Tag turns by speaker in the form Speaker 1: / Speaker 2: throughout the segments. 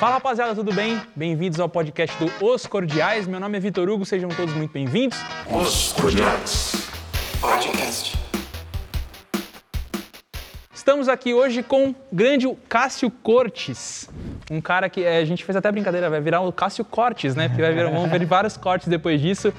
Speaker 1: Fala rapaziada, tudo bem? Bem-vindos ao podcast do Os Cordiais. Meu nome é Vitor Hugo, sejam todos muito bem-vindos.
Speaker 2: Os Cordiais Podcast.
Speaker 1: Estamos aqui hoje com o grande Cássio Cortes, um cara que é, a gente fez até brincadeira, vai virar o Cássio Cortes, né? Porque vai virar, vão ver vários cortes depois disso.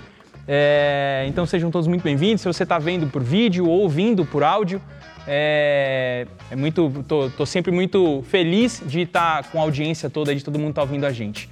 Speaker 1: É, então sejam todos muito bem-vindos. Se você está vendo por vídeo ou ouvindo por áudio, é, é muito, tô, tô, sempre muito feliz de estar com a audiência toda, de todo mundo estar tá ouvindo a gente.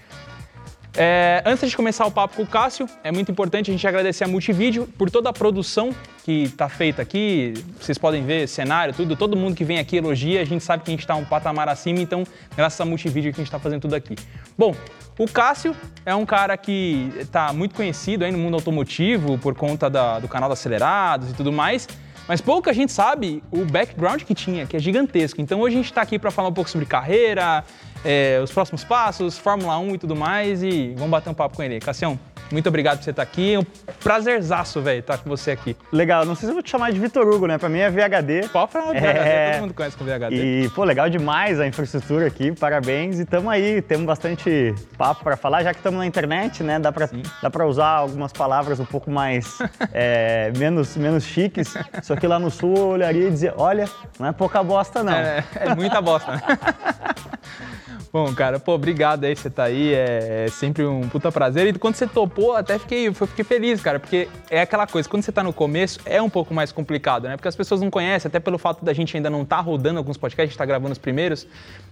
Speaker 1: É, antes de começar o papo com o Cássio, é muito importante a gente agradecer a Multivídeo por toda a produção que está feita aqui. Vocês podem ver cenário, tudo. Todo mundo que vem aqui elogia. A gente sabe que a gente está um patamar acima, então, graças a Multivídeo que a gente está fazendo tudo aqui. Bom, o Cássio é um cara que está muito conhecido aí no mundo automotivo por conta da, do canal da Acelerados e tudo mais. Mas pouca gente sabe o background que tinha, que é gigantesco. Então hoje a gente está aqui para falar um pouco sobre carreira, é, os próximos passos, Fórmula 1 e tudo mais. E vamos bater um papo com ele. Cassião, muito obrigado por você estar aqui. É um prazerzaço, velho, estar com você aqui.
Speaker 3: Legal. Não sei se eu vou te chamar de Vitor Hugo, né? Pra mim é VHD.
Speaker 1: Pode falar de VHD, é... todo mundo conhece com VHD.
Speaker 3: E, pô, legal demais a infraestrutura aqui. Parabéns. E tamo aí, temos bastante papo para falar, já que estamos na internet, né? Dá pra, dá pra usar algumas palavras um pouco mais, é, menos, menos chiques. Só que lá no sul eu olharia e dizia, olha, não é pouca bosta, não.
Speaker 1: É, é muita bosta, né? Bom, cara, pô, obrigado aí, você tá aí, é, é, sempre um puta prazer. E quando você topou, até fiquei, fiquei feliz, cara, porque é aquela coisa, quando você tá no começo, é um pouco mais complicado, né? Porque as pessoas não conhecem, até pelo fato da gente ainda não tá rodando alguns podcasts, a gente tá gravando os primeiros,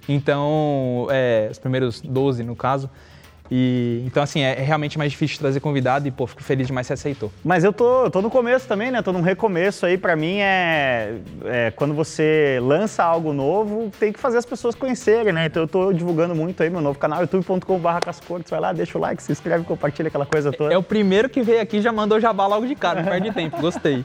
Speaker 1: então, é, os primeiros 12 no caso. E, então, assim, é, é realmente mais difícil trazer convidado e, pô, fico feliz demais que você aceitou.
Speaker 3: Mas eu tô, eu tô no começo também, né? Tô num recomeço aí. Pra mim é, é, quando você lança algo novo, tem que fazer as pessoas conhecerem, né? Então eu tô divulgando muito aí meu novo canal, youtube.com.br Cascortes. Vai lá, deixa o like, se inscreve, compartilha aquela coisa toda.
Speaker 1: É o primeiro que veio aqui já mandou jabá logo de cara, não perde tempo. Gostei.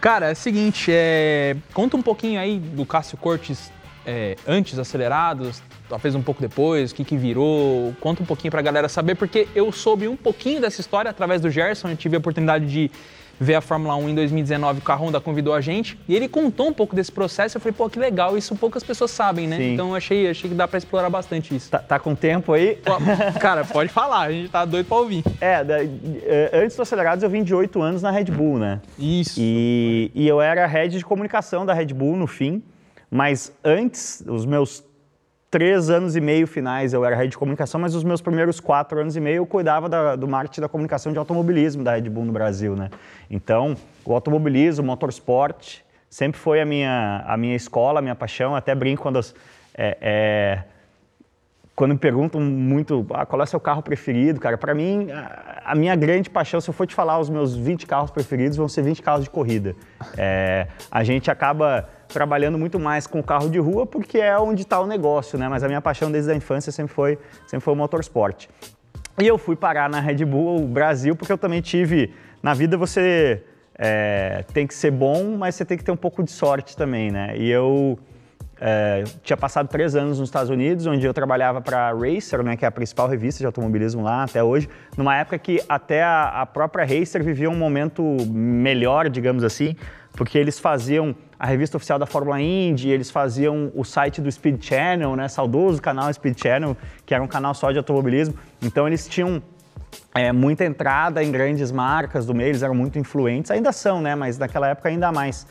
Speaker 1: Cara, é o seguinte, é... conta um pouquinho aí do Cássio Cortes é, antes acelerados, talvez um pouco depois, o que, que virou? Conta um pouquinho para a galera saber, porque eu soube um pouquinho dessa história através do Gerson, eu tive a oportunidade de ver a Fórmula 1 em 2019, o Carronda convidou a gente, e ele contou um pouco desse processo, eu falei, pô, que legal, isso poucas pessoas sabem, né? Sim. Então achei, achei que dá para explorar bastante isso.
Speaker 3: Tá, tá, com tempo aí?
Speaker 1: Cara, pode falar, a gente tá doido para ouvir.
Speaker 3: É, da, é, antes do Acelerados eu vim de oito anos na Red Bull, né?
Speaker 1: Isso.
Speaker 3: E, e eu era head de comunicação da Red Bull no fim, mas antes, os meus três anos e meio finais eu era head de comunicação, mas os meus primeiros quatro anos e meio eu cuidava da, do marketing da comunicação de automobilismo da Red Bull no Brasil, né? Então, o automobilismo, o motorsport, sempre foi a minha, a minha escola, a minha paixão. Até brinco quando, é, é, quando me perguntam muito ah, qual é o seu carro preferido, cara. Para mim, a, a, minha grande paixão, se eu for te falar os meus 20 carros preferidos, vão ser 20 carros de corrida. É, a gente acaba trabalhando muito mais com carro de rua porque é onde está o negócio, né? Mas a minha paixão desde a infância sempre foi, sempre foi o motorsport. E eu fui parar na Red Bull Brasil porque eu também tive. Na vida você é, tem que ser bom, mas você tem que ter um pouco de sorte também, né? E eu é, tinha passado três anos nos Estados Unidos, onde eu trabalhava para a Racer, né, que é a principal revista de automobilismo lá até hoje, numa época que até a, a própria Racer vivia um momento melhor, digamos assim, porque eles faziam a revista oficial da Fórmula Indy, eles faziam o site do Speed Channel, né, saudoso canal Speed Channel, que era um canal só de automobilismo. Então eles tinham é, muita entrada em grandes marcas do meio, eles eram muito influentes, ainda são, né, mas naquela época ainda mais.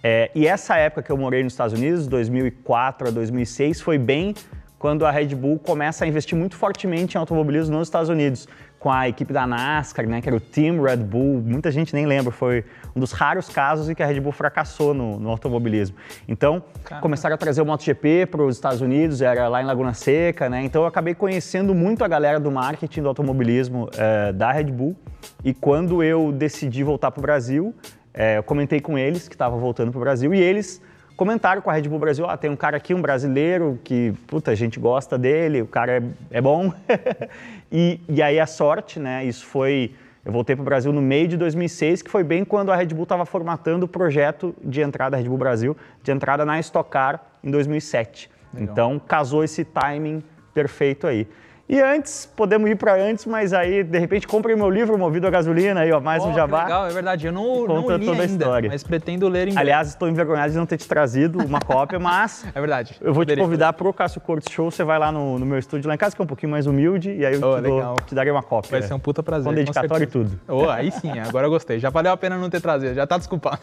Speaker 3: É, e essa época que eu morei nos Estados Unidos, 2004 a 2006, foi bem quando a Red Bull começa a investir muito fortemente em automobilismo nos Estados Unidos com a equipe da NASCAR, né, que era o Team Red Bull. Muita gente nem lembra, foi um dos raros casos em que a Red Bull fracassou no, no automobilismo. Então, Caramba. começaram a trazer o MotoGP para os Estados Unidos, era lá em Laguna Seca, né? Então, eu acabei conhecendo muito a galera do marketing do automobilismo é, da Red Bull. E quando eu decidi voltar para o Brasil, é, eu comentei com eles que estava voltando para o Brasil e eles comentaram com a Red Bull Brasil, ah, tem um cara aqui, um brasileiro, que, puta, a gente gosta dele, o cara é, é bom. e, e aí a sorte, né, isso foi... Eu voltei para o Brasil no meio de 2006, que foi bem quando a Red Bull estava formatando o projeto de entrada da Red Bull Brasil, de entrada na Stock Car em 2007. Legal. Então, casou esse timing perfeito aí. E antes, podemos ir para antes, mas aí, de repente, comprem meu livro Movido a Gasolina, aí, ó, mais
Speaker 1: Ó,
Speaker 3: um jabá.
Speaker 1: legal, é verdade. Eu não, não
Speaker 3: Conta
Speaker 1: li
Speaker 3: toda a
Speaker 1: ainda,
Speaker 3: história.
Speaker 1: mas pretendo ler em.
Speaker 3: Aliás, estou envergonhado de não ter te trazido uma cópia, mas
Speaker 1: É verdade.
Speaker 3: eu vou te convidar pro Cássio Cortes Show, você vai lá no, no meu estúdio lá em casa, que é um pouquinho mais humilde, e aí eu
Speaker 1: Oh,
Speaker 3: te, dou- te darei uma cópia.
Speaker 1: Vai ser um puta prazer.
Speaker 3: Com dedicatório e tudo.
Speaker 1: Oh, aí sim, agora eu gostei. Já valeu a pena não ter trazido, já tá desculpado.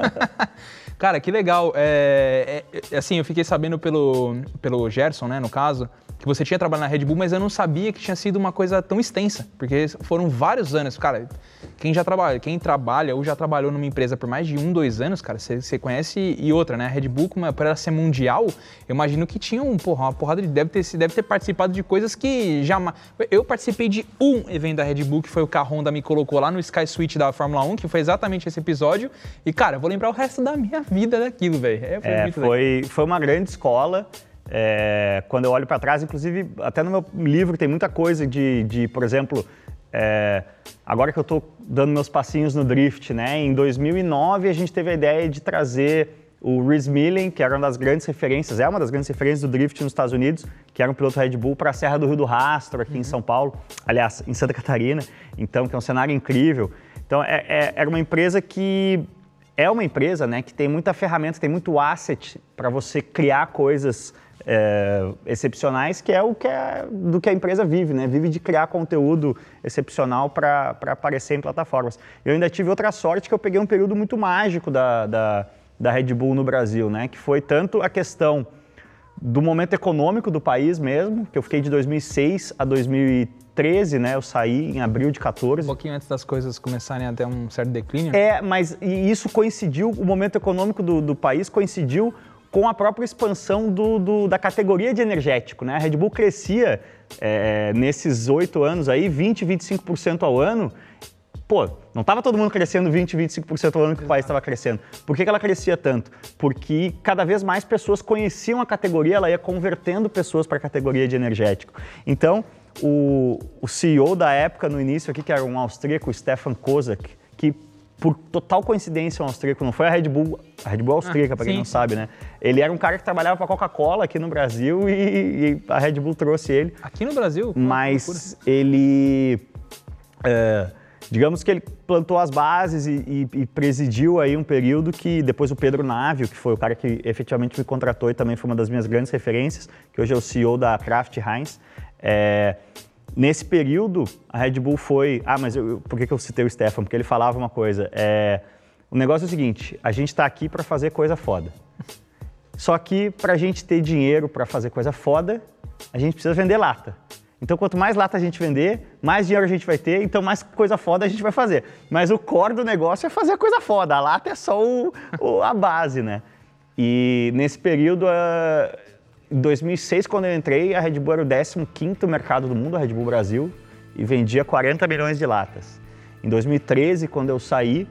Speaker 1: Cara, que legal. É, é, é, assim, eu fiquei sabendo pelo, pelo Gerson, né, no caso, que você tinha trabalhado na Red Bull, mas eu não sabia que tinha sido uma coisa tão extensa, porque foram vários anos. Cara, quem já trabalha, quem trabalha ou já trabalhou numa empresa por mais de um, dois anos, cara, você, conhece e outra, né? A Red Bull, como é- por ela ser mundial, eu imagino que tinha um, porra, uma porrada de. Deve ter, deve ter participado de coisas que jamais. Eu participei de um evento da Red Bull, que foi o que a Honda me colocou lá no Sky Suite da Fórmula 1, que foi exatamente esse episódio. E, cara, eu vou lembrar o resto da minha vida daquilo, velho. É, foi
Speaker 3: É, foi, foi uma grande escola. É, quando eu olho para trás, inclusive, até no meu livro tem muita coisa de, de por exemplo, é, agora que eu estou dando meus passinhos no drift, né? Em 2009 a gente teve a ideia de trazer o Rhys Millen, que era uma das grandes referências, é uma das grandes referências do drift nos Estados Unidos, que era um piloto Red Bull, para a Serra do Rio do Rastro, aqui em São Paulo, aliás, em Santa Catarina, então, que é um cenário incrível. Então, é- é- era uma empresa que é uma empresa né, que tem muita ferramenta, tem muito asset para você criar coisas é, excepcionais, que é o que é, do que a empresa vive, né? Vive de criar conteúdo excepcional para aparecer em plataformas. Eu ainda tive outra sorte que eu peguei um período muito mágico da, da, da Red Bull no Brasil, né? Que foi tanto a questão do momento econômico do país mesmo, que eu fiquei de 2006 a 2013, né? Eu saí em abril de 14.
Speaker 1: Um pouquinho antes das coisas começarem a ter um certo declínio.
Speaker 3: É, mas e isso coincidiu, o momento econômico do, do país coincidiu com a própria expansão do- do- da categoria de energético. Né? A Red Bull crescia é, nesses oito anos aí, 20, 25% ao ano. Pô, não estava todo mundo crescendo 20, 25% ao ano que o país estava crescendo. Por que, que ela crescia tanto? Porque cada vez mais pessoas conheciam a categoria, ela ia convertendo pessoas para a categoria de energético. Então, o, o CEO da época, no início aqui, que era um austríaco, Stefan Kozak, por total coincidência um austríaco, não foi a Red Bull, a Red Bull austríaca, para quem não sabe, né? Ele era um cara que trabalhava para a Coca-Cola aqui no Brasil e, e a Red Bull trouxe ele
Speaker 1: Aqui no Brasil. que
Speaker 3: mas ele, é, digamos que ele plantou as bases e, e- e presidiu aí um período que depois o Pedro Návio, que foi o cara que efetivamente me contratou e também foi uma das minhas grandes referências, que hoje é o CEO da Kraft Heinz, é, nesse período a Red Bull foi, ah, mas eu- por que, eu citei o Stefan? Porque ele falava uma coisa, é, o negócio é o seguinte, a gente está aqui para fazer coisa foda. Só que para a gente ter dinheiro para fazer coisa foda, a gente precisa vender lata. Então, quanto mais lata a gente vender, mais dinheiro a gente vai ter, então mais coisa foda a gente vai fazer. Mas o core do negócio é fazer coisa foda, a lata é só o- o- a base, né? E nesse período, ah, em 2006, quando eu entrei, a Red Bull era o 15º mercado do mundo, a Red Bull Brasil, e vendia 40 milhões de latas. Em 2013, quando eu saí,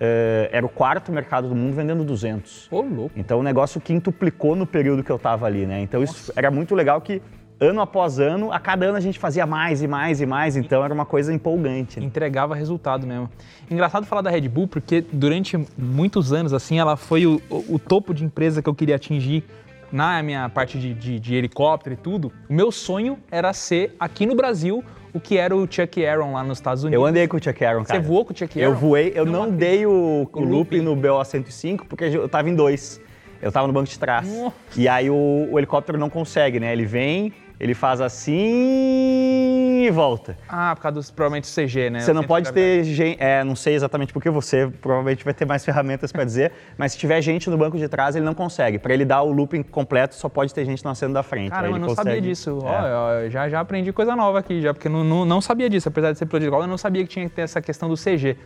Speaker 3: eh, era o quarto mercado do mundo vendendo 200.
Speaker 1: Ô, louco.
Speaker 3: Então o negócio quintuplicou no período que eu estava ali, né? Então isso era muito legal que ano após ano, a cada ano a gente fazia mais e mais e mais, então era uma coisa empolgante. né?
Speaker 1: entregava resultado mesmo. Engraçado falar da Red Bull, porque durante muitos anos, assim, ela foi o- o topo de empresa que eu queria atingir na minha parte de, de- de helicóptero e tudo. O meu sonho era ser, aqui no Brasil, o que era o Chuck Aaron lá nos Estados Unidos.
Speaker 3: Eu andei com o Chuck Aaron, cara.
Speaker 1: Você voou com o Chuck
Speaker 3: Eu
Speaker 1: Aaron?
Speaker 3: voei, eu
Speaker 1: Não
Speaker 3: não, dei o, o looping
Speaker 1: looping.
Speaker 3: no BO 105 porque eu tava em dois. Eu tava no banco de trás.
Speaker 1: Nossa.
Speaker 3: E aí o, o helicóptero não consegue, né? Ele vem, ele faz assim e volta.
Speaker 1: Ah, por causa dos, provavelmente do CG, né?
Speaker 3: Você não pode ter gente. É, não sei exatamente porque você provavelmente vai ter mais ferramentas para dizer, mas se tiver gente no banco de trás, ele não consegue. Para ele dar o looping completo, só pode ter gente no assento da frente.
Speaker 1: Caramba, eu não sabia
Speaker 3: consegue-
Speaker 1: disso.
Speaker 3: É.
Speaker 1: Ó, já, já aprendi coisa nova aqui, já, porque não, não, não sabia disso. Apesar de ser escola, eu não sabia que tinha que ter essa questão do CG.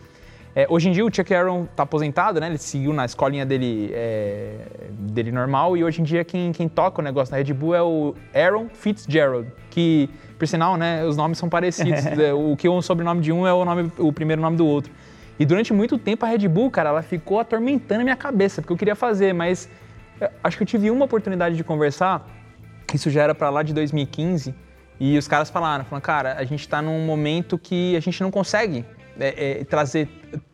Speaker 1: É, hoje em dia o Chuck Aaron tá aposentado, né? Ele seguiu na escolinha dele, é, dele normal e hoje em dia quem, quem toca o negócio na Red Bull é o Aaron Fitzgerald, que, por sinal, né, os nomes são parecidos. É, o que é o sobrenome de um é o, nome, o primeiro nome do outro. E durante muito tempo a Red Bull, cara, ela ficou atormentando a minha cabeça, porque eu queria fazer, mas é, acho que eu tive uma oportunidade de conversar isso já era pra lá de 2015 e os caras falaram, falaram, cara, a gente tá num momento que a gente não consegue é, é, trazer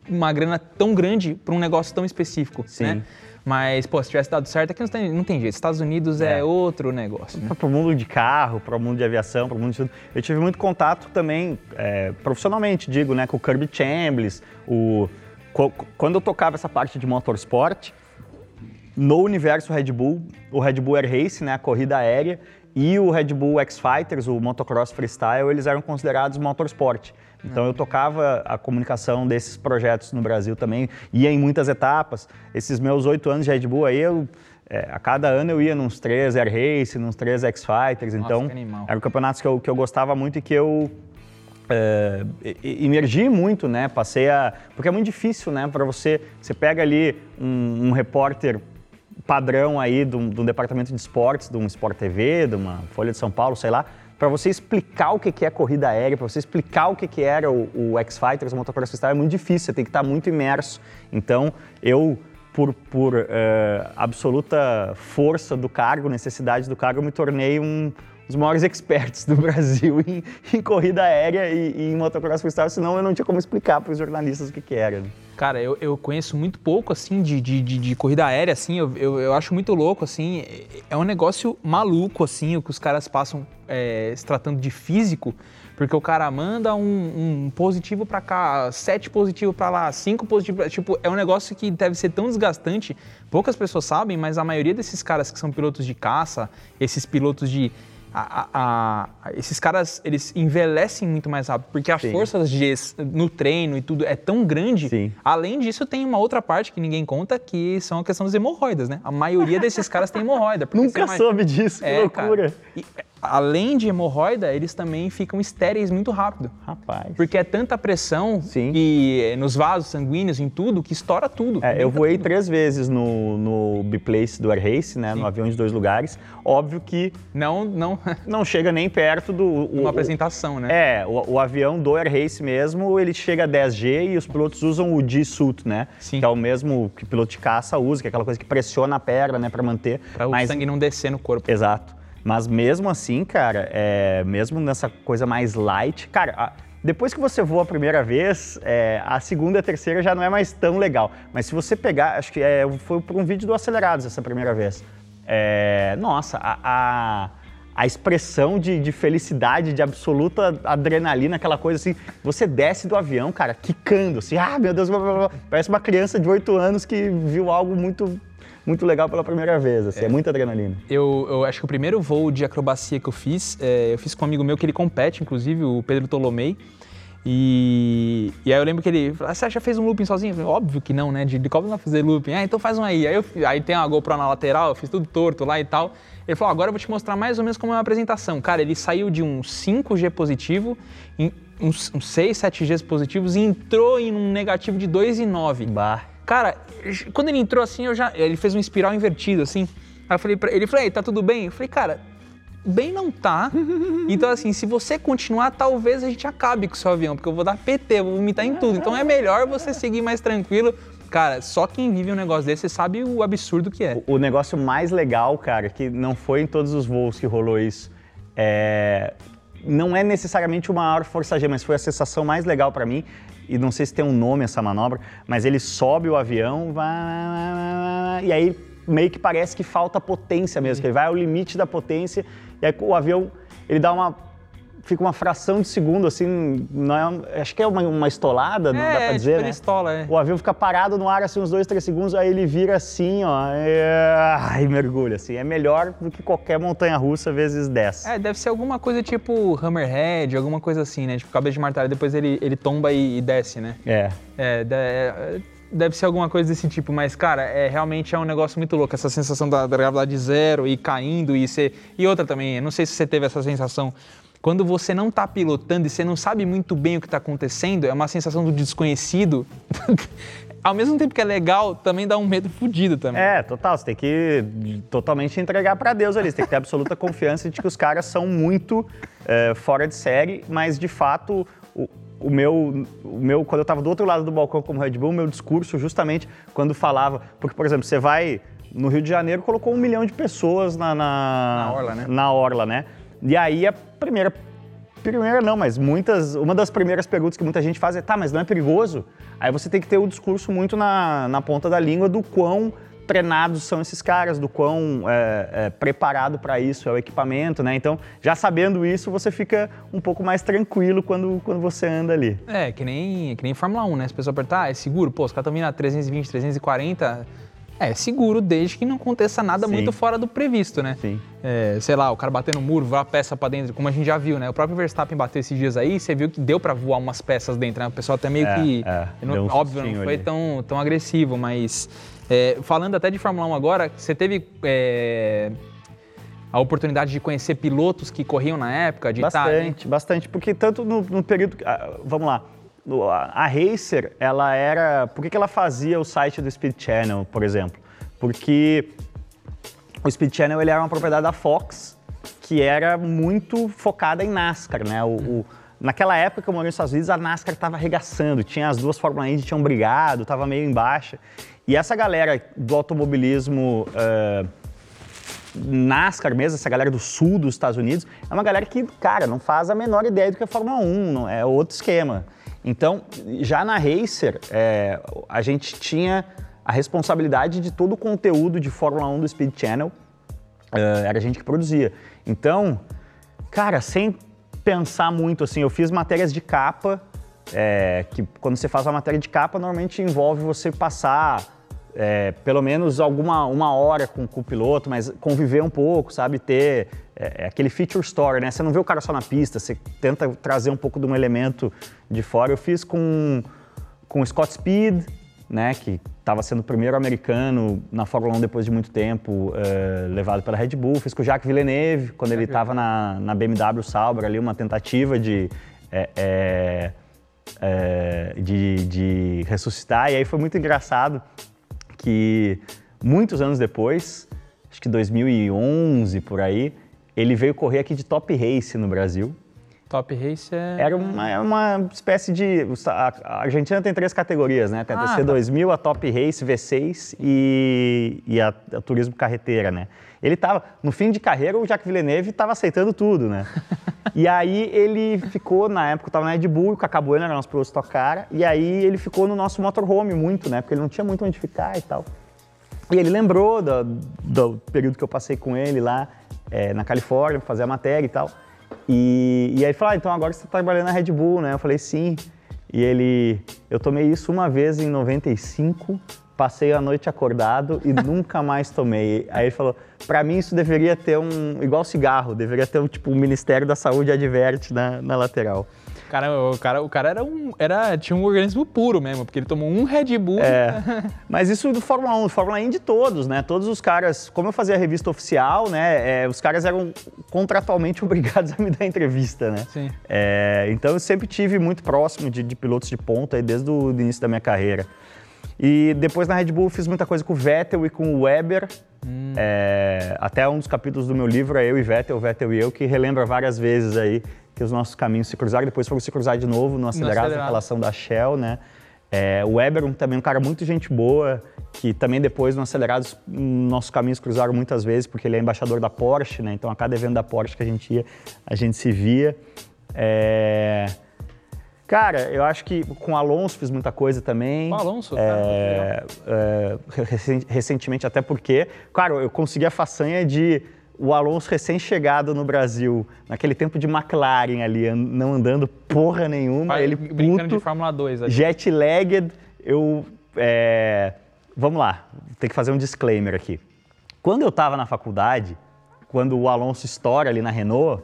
Speaker 1: uma grana tão grande para um negócio tão específico,
Speaker 3: Sim.
Speaker 1: né? Mas, pô, se tivesse dado certo, aqui não tem, não tem jeito. Estados Unidos é,
Speaker 3: É.
Speaker 1: outro negócio, né?
Speaker 3: para o mundo de carro, para o mundo de aviação, para o mundo de tudo. Eu tive muito contato também, é, profissionalmente, digo, né, com o Kirby Chambliss, o quando eu tocava essa parte de motorsport, no universo Red Bull, o Red Bull Air Race, né, a corrida aérea, e o Red Bull X Fighters, o motocross freestyle, eles eram considerados motorsport. Então eu tocava a comunicação desses projetos no Brasil também, ia em muitas etapas. Esses meus oito anos de Red Bull aí, eu, é, a cada ano eu ia nos três Air Race, nos três X Fighters.
Speaker 1: Nossa,
Speaker 3: então eram campeonatos que eu, que eu gostava muito e que eu é, i- i- imergi muito, né? Passei a. Porque é muito difícil, né? Para você. Você pega ali um, um repórter padrão aí de um departamento de esportes, de um Sport TV, de uma Folha de São Paulo, sei lá, para você explicar o que é corrida aérea, para você explicar o que era o, o X-Fighters, o motocross freestyle, é muito difícil, você tem que estar muito imerso. Então, eu, por, por eh, absoluta força do cargo, necessidade do cargo, eu me tornei um dos maiores experts do Brasil em, em corrida aérea e, e em motocross freestyle, senão eu não tinha como explicar para os jornalistas o que que era. né?
Speaker 1: Cara, eu, eu conheço muito pouco, assim, de, de, de, de corrida aérea, assim, eu, eu, eu acho muito louco, assim, é um negócio maluco, assim, o que os caras passam é, se tratando de físico, porque o cara manda um, um positivo pra cá, sete positivo pra lá, cinco positivo pra... Tipo, é um negócio que deve ser tão desgastante, poucas pessoas sabem, mas a maioria desses caras que são pilotos de caça, esses pilotos de... a- a- a- esses caras, eles envelhecem muito mais rápido, porque a
Speaker 3: Sim.
Speaker 1: força G no treino e tudo é tão grande.
Speaker 3: Sim.
Speaker 1: Além disso, tem uma outra parte que ninguém conta, que são a questão das hemorroidas, né? A maioria desses caras tem hemorroida.
Speaker 3: Nunca soube disso, que
Speaker 1: É,
Speaker 3: loucura.
Speaker 1: cara. E, além de hemorroida, eles também ficam estéreis muito rápido.
Speaker 3: Rapaz.
Speaker 1: Porque é tanta pressão
Speaker 3: Sim.
Speaker 1: e eh, nos vasos sanguíneos, em tudo, que estoura tudo.
Speaker 3: É, eu voei
Speaker 1: tudo.
Speaker 3: três vezes no, no biplace do Air Race, né, no avião de dois lugares. Óbvio que
Speaker 1: Não, não,
Speaker 3: não chega nem perto do... o-
Speaker 1: uma
Speaker 3: o-
Speaker 1: apresentação, né?
Speaker 3: É, o, o avião do Air Race mesmo, ele chega a 10G e os pilotos usam o G-Suit, né?
Speaker 1: Sim.
Speaker 3: Que é o mesmo que o piloto de caça usa, que é aquela coisa que pressiona a perna, né, para manter.
Speaker 1: Pra o
Speaker 3: Mas-
Speaker 1: sangue não descer no corpo.
Speaker 3: Exato. Mas mesmo assim, cara, é, mesmo nessa coisa mais light, cara, a- depois que você voa a primeira vez, é, a segunda e a terceira já não é mais tão legal. Mas se você pegar, acho que é, foi por um vídeo do Acelerados essa primeira vez. É, nossa, a, a, a expressão de, de felicidade, de absoluta adrenalina, aquela coisa assim, você desce do avião, cara, quicando, assim, ah, meu Deus, blá, blá, blá. parece uma criança de 8 anos que viu algo muito, muito legal pela primeira vez, assim, é muita adrenalina.
Speaker 1: Eu, eu acho que o primeiro voo de acrobacia que eu fiz, é, eu fiz com um amigo meu que ele compete, inclusive, o Pedro Tolomei. E, e aí eu lembro que ele falou, ah, você já fez um looping sozinho? Falei, óbvio que não, né? De helicóptero não vai fazer looping. Ah, então faz um aí. Aí, eu, aí tem uma GoPro na lateral, eu fiz tudo torto lá e tal. Ele falou, agora eu vou te mostrar mais ou menos como é uma apresentação. Cara, ele saiu de um 5G positivo, em uns, uns 6, 7Gs positivos e entrou em um negativo de 2,9.
Speaker 3: Bah.
Speaker 1: Cara, quando ele entrou assim, eu já. Ele fez um espiral invertido, assim. Aí eu falei pra ele, falei, "Ei, tá tudo bem? Eu falei, cara, bem não tá. Então, assim, se você continuar, talvez a gente acabe com o seu avião, porque eu vou dar PT, eu vou vomitar em tudo. Então é melhor você seguir mais tranquilo. Cara, só quem vive um negócio desse sabe o absurdo que é.
Speaker 3: O negócio mais legal, cara, que não foi em todos os voos que rolou isso, é... não é necessariamente o maior força G, mas foi a sensação mais legal pra mim. E não sei se tem um nome essa manobra, mas ele sobe o avião, vai, e aí meio que parece que falta potência mesmo, que ele vai ao limite da potência, e aí o avião ele dá uma fica uma fração de segundo assim, não é, acho que é uma, uma estolada, não dá pra
Speaker 1: é,
Speaker 3: dizer,
Speaker 1: tipo,
Speaker 3: né?
Speaker 1: estola, é.
Speaker 3: O avião fica parado no ar assim uns dois, três segundos, aí ele vira assim, ó, e, e mergulha assim. É melhor do que qualquer montanha-russa vezes 10.
Speaker 1: É, deve ser alguma coisa tipo Hammerhead, alguma coisa assim, né? Tipo, cabeça de martelo, depois ele, ele tomba e, e desce, né?
Speaker 3: É.
Speaker 1: É, de- é, deve ser alguma coisa desse tipo, mas, cara, é, realmente é um negócio muito louco, essa sensação da, da gravidade zero e caindo e ser. E outra também, não sei se você teve essa sensação. Quando você não tá pilotando e você não sabe muito bem o que tá acontecendo, é uma sensação do desconhecido. Ao mesmo tempo que é legal, também dá um medo fudido também.
Speaker 3: É, total. Você tem que totalmente entregar pra Deus ali. Você tem que ter absoluta confiança de que os caras são muito é, fora de série, mas de fato. O, o meu, o meu, quando eu estava do outro lado do balcão como Red Bull, o meu discurso justamente quando falava, porque por exemplo, você vai no Rio de Janeiro colocou um milhão de pessoas na, na,
Speaker 1: Na orla, né?
Speaker 3: Na orla, né? E aí a primeira Primeira não, mas muitas. Uma das primeiras perguntas que muita gente faz é: tá, mas não é perigoso? Aí você tem que ter o discurso muito na, na ponta da língua do quão treinados são esses caras, do quão é, é, preparado para isso é o equipamento, né? Então, já sabendo isso, você fica um pouco mais tranquilo quando, quando você anda ali.
Speaker 1: É, que nem, que nem Fórmula 1, né? Se a pessoa apertar, ah, é seguro, pô, os caras estão vindo a 320, 340, é seguro desde que não aconteça nada
Speaker 3: Sim.
Speaker 1: muito fora do previsto, né?
Speaker 3: Sim.
Speaker 1: É, sei lá, o cara bater no muro, voar a peça pra dentro, como a gente já viu, né? O próprio Verstappen bateu esses dias aí, você viu que deu pra voar umas peças dentro, né? O pessoal até meio
Speaker 3: É,
Speaker 1: que.
Speaker 3: é,
Speaker 1: não-
Speaker 3: um
Speaker 1: óbvio, não foi
Speaker 3: ali.
Speaker 1: tão, tão agressivo, mas. é, falando até de Fórmula 1 agora, você teve. é, a oportunidade de conhecer pilotos que corriam na época, de estar.
Speaker 3: Bastante, bastante, porque tanto no, no período, ah, vamos lá, a, Racer, ela era, por que, que ela fazia o site do Speed Channel, por exemplo? Porque o Speed Channel ele era uma propriedade da Fox, que era muito focada em NASCAR, né? O, o- naquela época que eu morei nos Estados Unidos, a NASCAR estava arregaçando, tinha as duas Fórmula Indy tinham brigado, estava meio em baixa. E essa galera do automobilismo ah, NASCAR mesmo, essa galera do sul dos Estados Unidos, é uma galera que, cara, não faz a menor ideia do que é Fórmula 1, não- é outro esquema. Então, já na Racer, é, a gente tinha a responsabilidade de todo o conteúdo de Fórmula 1 do Speed Channel, é, era a gente que produzia. Então, cara, sem pensar muito, assim, eu fiz matérias de capa, é, que quando você faz uma matéria de capa, normalmente envolve você passar é, pelo menos alguma uma hora com, com o piloto, mas conviver um pouco, sabe? Ter é, é aquele feature story, né? Você não vê o cara só na pista, você tenta trazer um pouco de um elemento de fora. Eu fiz com, com o Scott Speed, né? Que estava sendo o primeiro americano na Fórmula 1 depois de muito tempo, é, levado pela Red Bull. Fiz com o Jacques Villeneuve, quando ele estava na, na BMW Sauber, ali, uma tentativa de. é, é, de, de ressuscitar. E aí foi muito engraçado que muitos anos depois, acho que 2011 por aí, ele veio correr aqui de Top Race no Brasil.
Speaker 1: Top Race é.
Speaker 3: Era uma, é uma espécie de. A Argentina tem três categorias, né? Tem a
Speaker 1: Ah,
Speaker 3: TC
Speaker 1: tá.
Speaker 3: 2000, a Top Race V6 e, e a, a Turismo Carreteira, né? Ele tava. No fim de carreira, o Jacques Villeneuve estava aceitando tudo, né? e aí ele ficou, na época, eu tava na Red Bull, o Cacá Bueno era nosso piloto Stock Car, e aí ele ficou no nosso motorhome muito, né? Porque ele não tinha muito onde ficar e tal. E ele lembrou do, do período que eu passei com ele lá eh, na Califórnia, pra fazer a matéria e tal. E, e aí ele falou, ah, então agora você está trabalhando na Red Bull, né? Eu falei, sim. E ele, eu tomei isso uma vez em 95, passei a noite acordado e nunca mais tomei. Aí ele falou, pra mim isso deveria ter um, igual cigarro, deveria ter um, tipo, o Ministério da Saúde adverte na, na lateral.
Speaker 1: Cara, o cara, o cara era um. Era, tinha um organismo puro mesmo, porque ele tomou um Red Bull.
Speaker 3: É, mas isso do Fórmula 1, do Fórmula 1 de todos, né? Todos os caras, como eu fazia a revista oficial, né? é, os caras eram contratualmente obrigados a me dar entrevista, né?
Speaker 1: Sim.
Speaker 3: É, então eu sempre tive muito próximo de, de pilotos de ponta aí desde o início da minha carreira. E depois na Red Bull eu fiz muita coisa com o Vettel e com o Weber. É, até um dos capítulos do meu livro é eu e Vettel, Vettel e eu, que relembra várias vezes aí que os nossos caminhos se cruzaram. Depois foram se cruzar de novo no acelerado, na
Speaker 1: acelerado.
Speaker 3: relação da Shell, né? É, o Weber um, também um cara muito gente boa, que também depois no Acelerados nossos caminhos cruzaram muitas vezes, porque ele é embaixador da Porsche, né? Então a cada evento da Porsche que a gente ia, a gente se via. É, Cara, eu acho que com o Alonso fiz muita coisa também.
Speaker 1: Com o Alonso,
Speaker 3: É, é, recen- recentemente, até porque, claro, eu consegui a façanha de o Alonso recém-chegado no Brasil, naquele tempo de McLaren ali, não andando porra nenhuma, ele
Speaker 1: brincando
Speaker 3: puto,
Speaker 1: de Fórmula 2 ali.
Speaker 3: jet lagged, eu... é, vamos lá, tem que fazer um disclaimer aqui. Quando eu estava na faculdade, quando o Alonso estoura ali na Renault,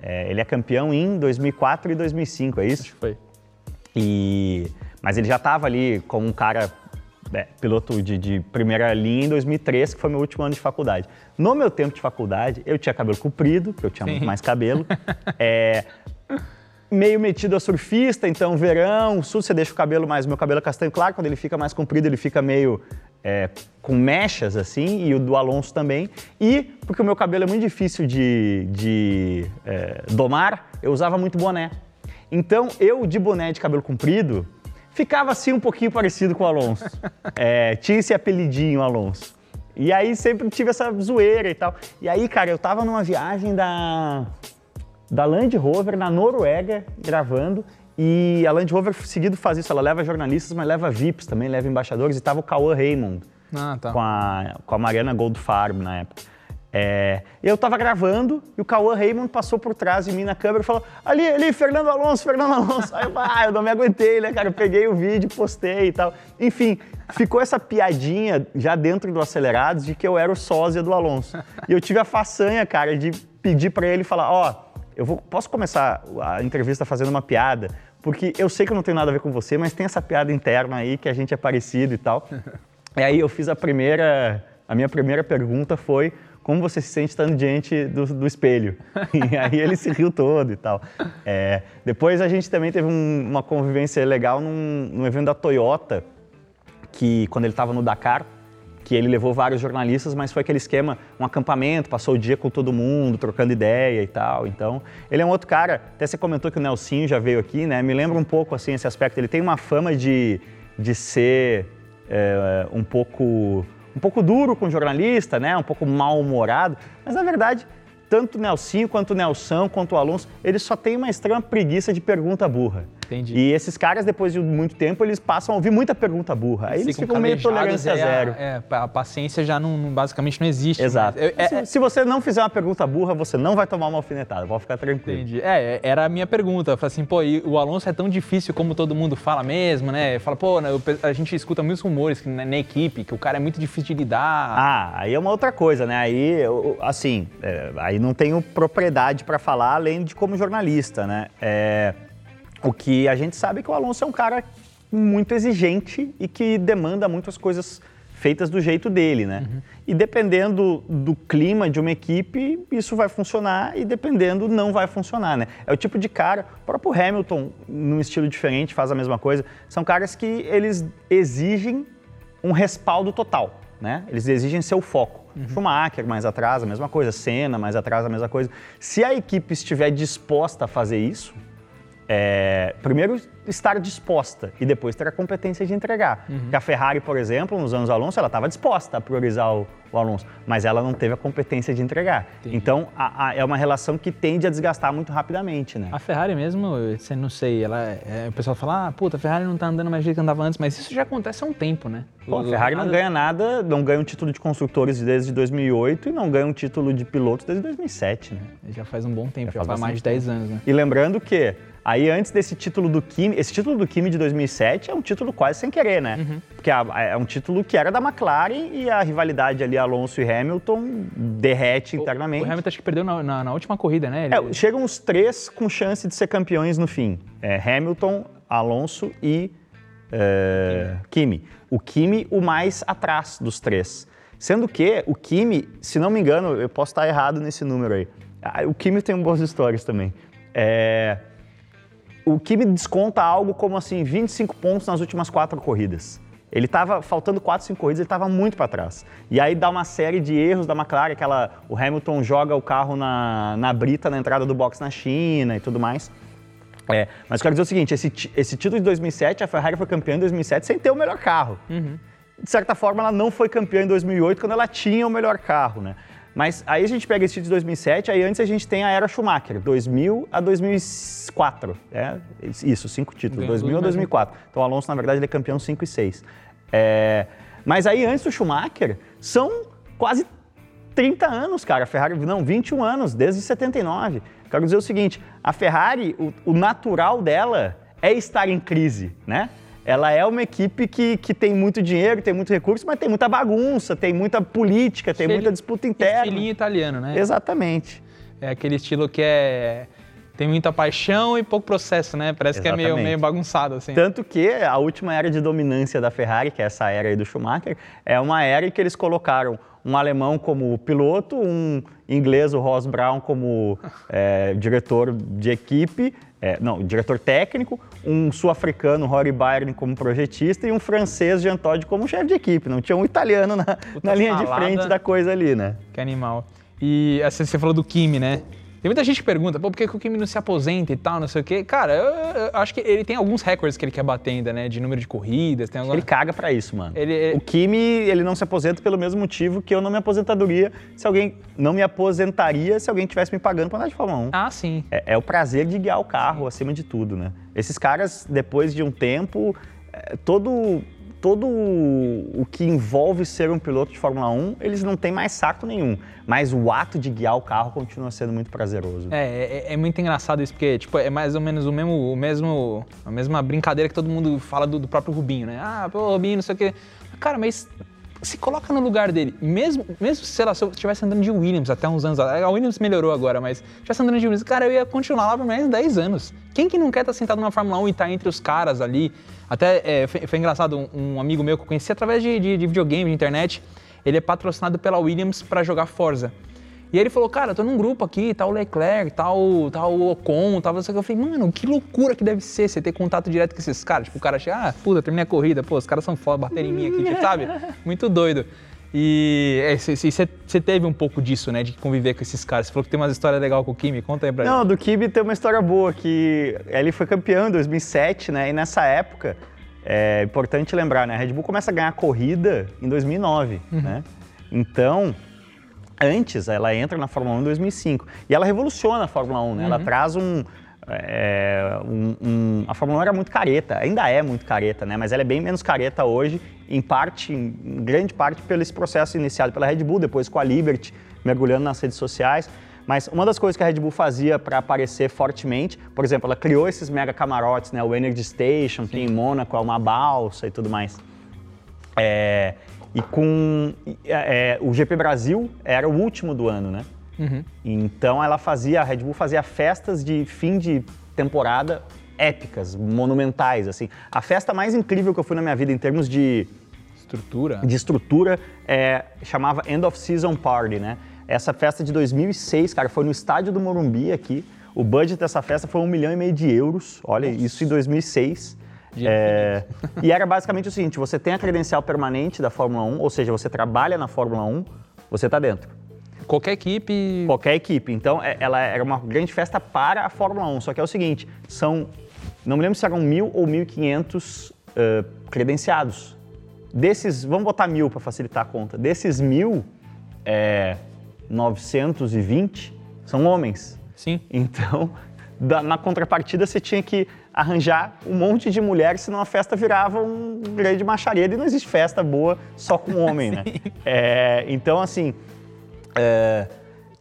Speaker 3: é, ele é campeão em 2004 e 2005, é isso?
Speaker 1: Acho que foi.
Speaker 3: E, mas ele já estava ali como um cara é, piloto de, de primeira linha em 2003, que foi meu último ano de faculdade. No meu tempo de faculdade, eu tinha cabelo comprido, porque eu tinha muito mais cabelo. É, meio metido a surfista, então verão, sul você deixa o cabelo mais. Meu cabelo é castanho claro, quando ele fica mais comprido, ele fica meio é, com mechas assim, e o do Alonso também. E porque o meu cabelo é muito difícil de, de é, domar, eu usava muito boné. Então eu de boné de cabelo comprido ficava assim um pouquinho parecido com o Alonso. É, tinha esse apelidinho Alonso. E aí sempre tive essa zoeira e tal. E aí, cara, eu tava numa viagem da da Land Rover na Noruega gravando. E a Land Rover seguido faz isso, ela leva jornalistas, mas leva VIPs também, leva embaixadores. E tava o Cauã Raymond,
Speaker 1: Ah, tá.
Speaker 3: com, a, com a Mariana Goldfarb na época. É, eu tava gravando e o Cauã Raymond passou por trás de mim na câmera e falou: Ali, ali, Fernando Alonso, Fernando Alonso. Aí eu, ah, eu não me aguentei, né, cara? Eu peguei o vídeo, postei e tal. Enfim, ficou essa piadinha já dentro do Acelerados de que eu era o sósia do Alonso. E eu tive a façanha, cara, de pedir pra ele falar: Ó, eu vou, posso começar a entrevista fazendo uma piada? Porque eu sei que eu não tenho nada a ver com você, mas tem essa piada interna aí que a gente é parecido e tal. E aí eu fiz a primeira, a minha primeira pergunta foi como você se sente estando diante do, do espelho? E aí ele se riu todo e tal. É, depois a gente também teve um- uma convivência legal num, num evento da Toyota, que quando ele estava no Dakar, que ele levou vários jornalistas, mas foi aquele esquema, um acampamento, passou o dia com todo mundo, trocando ideia e tal. Então, ele é um outro cara. Até você comentou que o Nelsinho já veio aqui, né? Me lembra um pouco assim esse aspecto. Ele tem uma fama de, de ser é, um pouco um pouco duro com o jornalista, né? Um pouco mal-humorado, mas na verdade tanto o Nelsinho quanto o Nelson, quanto o Alonso, eles só têm uma extrema preguiça de pergunta burra.
Speaker 1: Entendi.
Speaker 3: E esses caras, depois de muito tempo, eles passam a ouvir muita pergunta burra. Aí eles ficam meio tolerância
Speaker 1: é,
Speaker 3: zero.
Speaker 1: É, a paciência já não, não- basicamente não existe.
Speaker 3: Exato.
Speaker 1: mais. Eu- é-
Speaker 3: se, se você não fizer uma pergunta burra, você não vai tomar uma alfinetada, pode ficar tranquilo.
Speaker 1: Entendi. É, era a minha pergunta. Eu falei assim, pô, e o Alonso é tão difícil como todo mundo fala mesmo, né? Fala, pô, né, a gente escuta muitos rumores que na, na equipe, que o cara é muito difícil de lidar.
Speaker 3: Ah, aí é uma outra coisa, né? Aí, eu- assim, é, aí não tenho propriedade para falar além de como jornalista, né? É, o que a gente sabe é que o Alonso é um cara muito exigente e que demanda muitas coisas feitas do jeito dele, né? E dependendo do clima de uma equipe, isso vai funcionar e dependendo não vai funcionar, né? É o tipo de cara, o próprio Hamilton, num estilo diferente, faz a mesma coisa. São caras que eles exigem um respaldo total, né? Eles exigem seu foco. Schumacher mais atrás, a mesma coisa. Senna mais atrás, a mesma coisa. Se a equipe estiver disposta a fazer isso, é, primeiro estar disposta e depois ter a competência de entregar. Porque a Ferrari, por exemplo, nos anos Alonso, ela estava disposta a priorizar o, o Alonso, mas ela não teve a competência de entregar. Então, a- a- é uma relação que tende a desgastar muito rapidamente, né?
Speaker 1: A Ferrari mesmo, você não sei, ela é- o pessoal fala, ah, puta, a Ferrari não tá andando mais do jeito que andava antes, mas isso já acontece há um tempo, né?
Speaker 3: Bom, a Ferrari não ganha nada, não ganha um título de construtores desde 2008 e não ganha um título de pilotos desde 2007, né?
Speaker 1: Já faz um bom tempo, já,
Speaker 3: faz
Speaker 1: faz mais de
Speaker 3: bastante
Speaker 1: 10 anos, né?
Speaker 3: E lembrando que, aí antes desse título do Kimi, esse título do Kimi de 2007 é um título quase sem querer, né?
Speaker 1: Uhum.
Speaker 3: Porque é um título que era da McLaren e a rivalidade ali Alonso e Hamilton derrete internamente.
Speaker 1: O Hamilton acho que perdeu na, na- na última corrida, né? Ele-
Speaker 3: É, chegam os três com chance de ser campeões no fim. É, Hamilton, Alonso e é, Kimi. O Kimi o mais atrás dos três. Sendo que o Kimi, se não me engano, eu posso estar errado nesse número aí. Ah, O Kimi tem boas histórias também. É, o Kimi desconta algo como assim 25 pontos nas últimas quatro corridas. Ele estava faltando quatro, cinco corridas, ele estava muito para trás. E aí dá uma série de erros da McLaren, aquela o Hamilton joga o carro na, na brita na entrada do box na China e tudo mais. É, mas eu quero dizer o seguinte, esse, esse título de 2007, a Ferrari foi campeã em 2007 sem ter o melhor carro. De certa forma, ela não foi campeã em 2008 quando ela tinha o melhor carro, né? Mas aí a gente pega esse título de 2007, aí antes a gente tem a era Schumacher, 2000 a 2004. É, isso, cinco títulos,
Speaker 1: Ganhou
Speaker 3: 2000 a
Speaker 1: tudo, mas
Speaker 3: 2004. Então o Alonso, na verdade, ele é campeão 5 e 6. É, mas aí antes do Schumacher, são quase 30 anos, cara. A Ferrari, não, 21 anos, desde 79. Quero dizer o seguinte, a Ferrari, o, o natural dela é estar em crise, né? Ela é uma equipe que, que tem muito dinheiro, tem muito recurso, mas tem muita bagunça, tem muita política, tem muita disputa interna.
Speaker 1: Estilinho italiano, né?
Speaker 3: Exatamente.
Speaker 1: É aquele estilo que é... Tem muita paixão e pouco processo, né? Parece que é meio,
Speaker 3: Exatamente.
Speaker 1: meio bagunçado, assim.
Speaker 3: Tanto que a última era de dominância da Ferrari, que é essa era aí do Schumacher, é uma era em que eles colocaram um alemão como piloto, um inglês, o Ross Brown, como é, diretor de equipe, é, não, diretor técnico, um sul-africano, Rory Byron, como projetista e um francês, Jean Todt, como chefe de equipe. Não tinha um italiano na, na linha de frente da coisa ali, né?
Speaker 1: Que animal. E assim, você falou do Kimi, né? Tem muita gente que pergunta, pô, por que, o Kimi não se aposenta e tal, não sei o quê. Cara, eu, eu acho que ele tem alguns recordes que ele quer bater ainda, né? De número de corridas, tem alguma...
Speaker 3: Ele caga pra isso, mano.
Speaker 1: Ele-
Speaker 3: O Kimi, ele não se aposenta pelo mesmo motivo que eu não me aposentadoria se alguém não me aposentaria se alguém tivesse me pagando pra andar de Fórmula 1.
Speaker 1: Ah, sim.
Speaker 3: É, é o prazer de guiar o carro acima de tudo, né? Esses caras, depois de um tempo, é, todo todo o, o que envolve ser um piloto de Fórmula 1, eles não têm mais saco nenhum. Mas o ato de guiar o carro continua sendo muito prazeroso.
Speaker 1: É, é, é muito engraçado isso, porque tipo, é mais ou menos o mesmo, o mesmo, a mesma brincadeira que todo mundo fala do, do próprio Rubinho, né? Ah, pô, Rubinho, não sei o quê. Cara, mas se coloca no lugar dele. Mesmo, mesmo sei lá, se eu estivesse andando de Williams até uns anos atrás, a Williams melhorou agora, mas se estivesse andando de Williams, cara, eu ia continuar lá por mais de 10 anos. Quem que não quer estar sentado na Fórmula 1 e estar tá entre os caras ali? Até é, foi, foi, engraçado, um, um, amigo meu que eu conheci através de, de, de videogame, de internet, ele é patrocinado pela Williams para jogar Forza. E ele falou, cara, eu tô num grupo aqui, tá o Leclerc, tá o, tá o Ocon, tá você. Eu falei, mano, que loucura que deve ser você ter contato direto com esses caras. Tipo, o cara chega, ah, puta, terminei a corrida, pô, os caras são foda, bateram em mim aqui, tipo, sabe? Muito doido. E você é, teve um pouco disso, né, de conviver com esses caras. Você falou que tem uma história legal com o Kimi, conta aí pra
Speaker 3: Não, do Kimi tem uma história boa, que ele foi campeão em 2007, né, e nessa época, é importante lembrar, né, a Red Bull começa a ganhar corrida em 2009, uhum. né, então antes, ela entra na Fórmula 1 em 2005. E ela revoluciona a Fórmula 1, né? Uhum. Ela traz um, é, um, um, A Fórmula 1 era muito careta, ainda é muito careta, né? Mas ela é bem menos careta hoje, em parte, em grande parte, pelo esse processo iniciado pela Red Bull, depois com a Liberty, mergulhando nas redes sociais. Mas uma das coisas que a Red Bull fazia para aparecer fortemente, por exemplo, ela criou esses mega camarotes, né? O Energy Station, Sim. tem em Mônaco, é uma balsa e tudo mais. É, e com é, é o GP Brasil era o último do ano, né? Uhum. Então ela fazia, a Red Bull fazia festas de fim de temporada épicas, monumentais, assim. A festa mais incrível que eu fui na minha vida em termos de
Speaker 1: estrutura,
Speaker 3: de estrutura, é, chamava End of Season Party, né? Essa festa de 2006, cara, foi no estádio do Morumbi aqui. O budget dessa festa foi um milhão e meio de euros. Olha, Nossa. isso em 2006. É, e era basicamente o seguinte: você tem a credencial permanente da Fórmula 1, ou seja, você trabalha na Fórmula 1, você está dentro.
Speaker 1: Qualquer equipe.
Speaker 3: Qualquer equipe. Então, é, ela era uma grande festa para a Fórmula 1. Só que é o seguinte: são. Não me lembro se eram mil ou 1.500 uh, credenciados. Desses. Vamos botar mil para facilitar a conta. Desses mil, é, 920 são homens.
Speaker 1: Sim.
Speaker 3: Então, da, na contrapartida, você tinha que arranjar um monte de mulheres, senão a festa virava um grande macharedo e não existe festa boa só com homem, né? É, então, assim, é,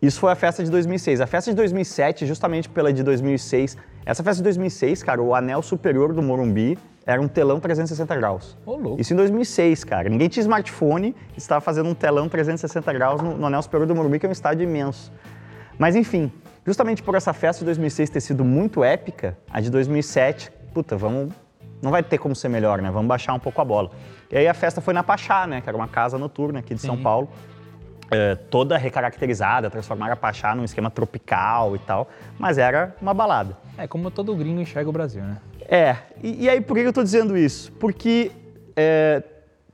Speaker 3: isso foi a festa de 2006. A festa de 2007, justamente pela de 2006, essa festa de 2006, cara, o anel superior do Morumbi era um telão 360 graus.
Speaker 1: Oh,
Speaker 3: Isso em 2006, cara. Ninguém tinha smartphone, estava fazendo um telão 360 graus no, no anel superior do Morumbi, que é um estádio imenso. Mas enfim, Justamente por essa festa de 2006 ter sido muito épica, a de 2007, puta, vamos, não vai ter como ser melhor, né? Vamos baixar um pouco a bola. E aí a festa foi na Pachá, né? Que era uma casa noturna aqui de Sim. São Paulo. É, toda recaracterizada, transformar a Pachá num esquema tropical e tal, mas era uma balada.
Speaker 1: É como todo gringo enxerga o Brasil, né?
Speaker 3: É, e, e aí por que eu estou dizendo isso? Porque é,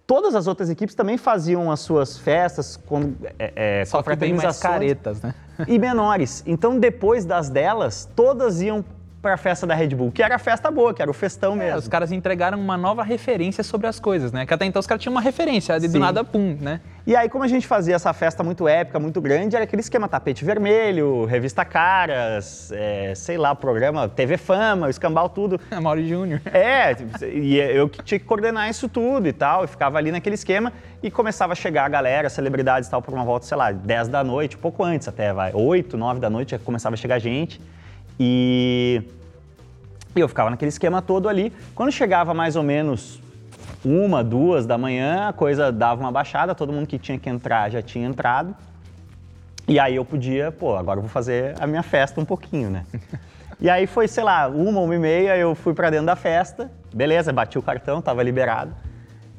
Speaker 3: todas as outras equipes também faziam as suas festas com
Speaker 1: é, é, Só que bem mais caretas, né?
Speaker 3: e menores. Então, depois das delas, todas iam para a festa da Red Bull, que era a festa boa, que era o festão é, mesmo.
Speaker 1: os caras entregaram uma nova referência sobre as coisas, né? Que até então os caras tinham uma referência, de do nada, pum, né?
Speaker 3: E aí, como a gente fazia essa festa muito épica, muito grande, era aquele esquema tapete vermelho, revista Caras, é, sei lá, programa TV Fama, escambau tudo.
Speaker 1: É, Mauri Júnior.
Speaker 3: É, e eu que tinha que coordenar isso tudo e tal, e ficava ali naquele esquema e começava a chegar a galera, celebridades e tal, por uma volta, sei lá, 10 da noite, pouco antes até, vai, 8, 9 da noite, começava a chegar gente. E, eu ficava naquele esquema todo ali. Quando chegava mais ou menos uma, duas da manhã, a coisa dava uma baixada, todo mundo que tinha que entrar já tinha entrado. E aí eu podia, pô, agora eu vou fazer a minha festa um pouquinho, né? E aí foi, sei lá, uma, uma e meia, eu fui para dentro da festa, beleza, bati o cartão, tava liberado.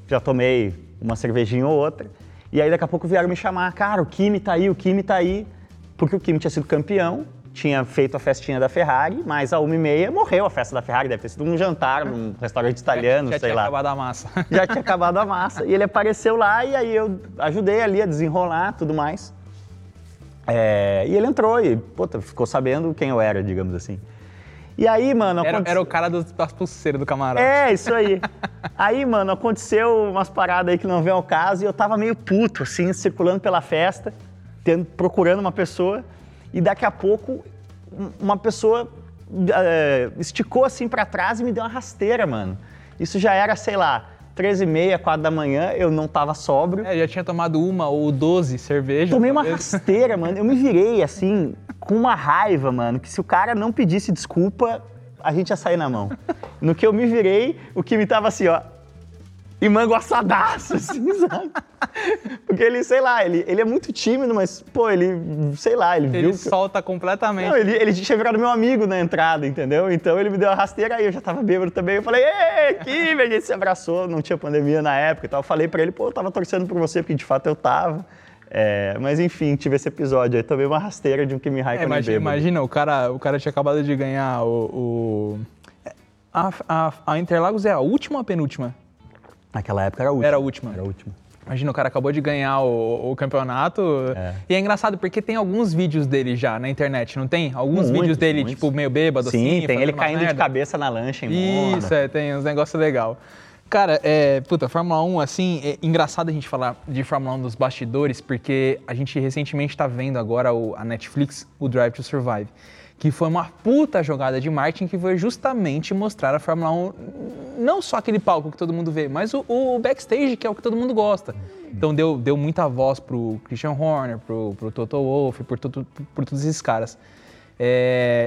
Speaker 3: Já tomei uma cervejinha ou outra. E aí daqui a pouco vieram me chamar, cara, o Kimi tá aí, o Kimi tá aí, porque o Kimi tinha sido campeão tinha feito a festinha da Ferrari, mas a uma e meia morreu a festa da Ferrari, deve ter sido um jantar num restaurante italiano,
Speaker 1: já,
Speaker 3: já
Speaker 1: sei
Speaker 3: lá.
Speaker 1: Já tinha acabado a massa.
Speaker 3: Já tinha acabado a massa. E ele apareceu lá e aí eu ajudei ali a desenrolar tudo mais. É, e ele entrou e, puta, ficou sabendo quem eu era, digamos assim. E aí, mano.
Speaker 1: Era, era o cara das pulseiras do camarote.
Speaker 3: É, isso aí. aí, mano, aconteceu umas paradas aí que não vem ao caso e eu tava meio puto, assim, circulando pela festa, tendo, procurando uma pessoa e daqui a pouco uma pessoa é, esticou assim para trás e me deu uma rasteira, mano. Isso já era, sei lá, 13 e meia, 4 da manhã, eu não tava sóbrio.
Speaker 1: É, já tinha tomado uma ou 12 cervejas.
Speaker 3: Tomei uma
Speaker 1: talvez.
Speaker 3: rasteira, mano. Eu me virei assim, com uma raiva, mano, que se o cara não pedisse desculpa, a gente ia sair na mão. No que eu me virei, o que me tava assim, ó. E mango assadaço, assim, sabe? Porque ele, sei lá, ele, ele é muito tímido, mas, pô, ele, sei lá, ele, viu.
Speaker 1: Ele solta completamente.
Speaker 3: Não, ele, ele tinha virado meu amigo na entrada, entendeu? Então ele me deu a rasteira aí, eu já tava bêbado também. Eu falei, ei, que a gente se abraçou, não tinha pandemia na época e tal. Eu falei pra ele, pô, eu tava torcendo por você, porque de fato eu tava. É, mas enfim, tive esse episódio aí, tomei uma rasteira de um Kimi
Speaker 1: É,
Speaker 3: Raikkonen
Speaker 1: imagina,
Speaker 3: bêbado.
Speaker 1: imagina, o cara, o cara tinha acabado de ganhar o. o- A, a, a Interlagos é a última ou a penúltima?
Speaker 3: Naquela época era a última.
Speaker 1: Era a última.
Speaker 3: Era a última.
Speaker 1: Imagina, o cara acabou de ganhar o, o campeonato.
Speaker 3: É.
Speaker 1: E é engraçado porque tem alguns vídeos dele já na internet, não tem? Alguns
Speaker 3: Muitos,
Speaker 1: vídeos dele,
Speaker 3: muitos.
Speaker 1: tipo, meio bêbado,
Speaker 3: Sim,
Speaker 1: assim.
Speaker 3: tem ele caindo de
Speaker 1: merda.
Speaker 3: cabeça na lancha em
Speaker 1: Isso, é, tem uns negócios legais. Cara, é, puta, Fórmula 1, assim, é engraçado a gente falar de Fórmula 1 dos bastidores, porque a gente recentemente tá vendo agora o- a Netflix, o Drive to Survive, que foi uma puta jogada de marketing que foi justamente mostrar a Fórmula 1, não só aquele palco que todo mundo vê, mas o, o backstage, que é o que todo mundo gosta. Então deu, deu muita voz pro Christian Horner, pro, pro Toto Wolff, por, tudo- por todos esses caras.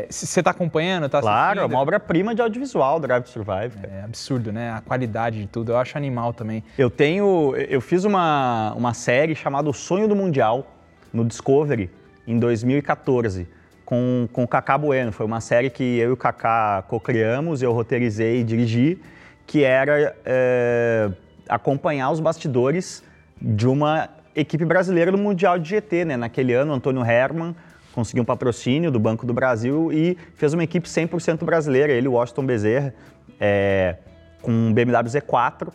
Speaker 1: Você tá acompanhando? Tá
Speaker 3: Claro, é uma obra-prima de audiovisual, Drive to Survive. cara.
Speaker 1: É absurdo, né? A qualidade de tudo. Eu acho animal também.
Speaker 3: Eu tenho. Eu fiz uma, uma série chamada O Sonho do Mundial no Discovery em 2014 com, com o Kaká Bueno. Foi uma série que eu e o Kaká co-criamos, eu roteirizei e dirigi, que era é, acompanhar os bastidores de uma equipe brasileira no Mundial de GT, né? Naquele ano, Antônio Herman conseguiu um patrocínio do Banco do Brasil e fez uma equipe 100% brasileira, ele Washington Bezerra, é, com um BMW Z4,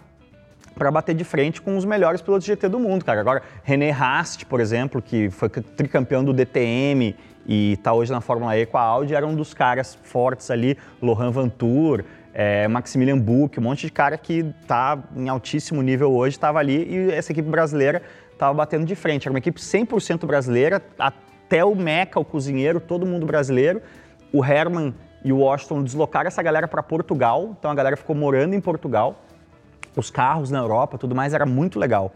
Speaker 3: para bater de frente com os melhores pilotos de GT do mundo, cara. Agora, René Rast, por exemplo, que foi tricampeão do DTM e está hoje na Fórmula E com a Audi, era um dos caras fortes ali, Lohan Vantur, é, Maximilian Buch, um monte de cara que está em altíssimo nível hoje, estava ali e essa equipe brasileira estava batendo de frente. Era uma equipe 100% brasileira, até o Meca, o cozinheiro, todo mundo brasileiro. O Herman e o Washington deslocaram essa galera para Portugal, então a galera ficou morando em Portugal os carros na Europa, tudo mais, era muito legal.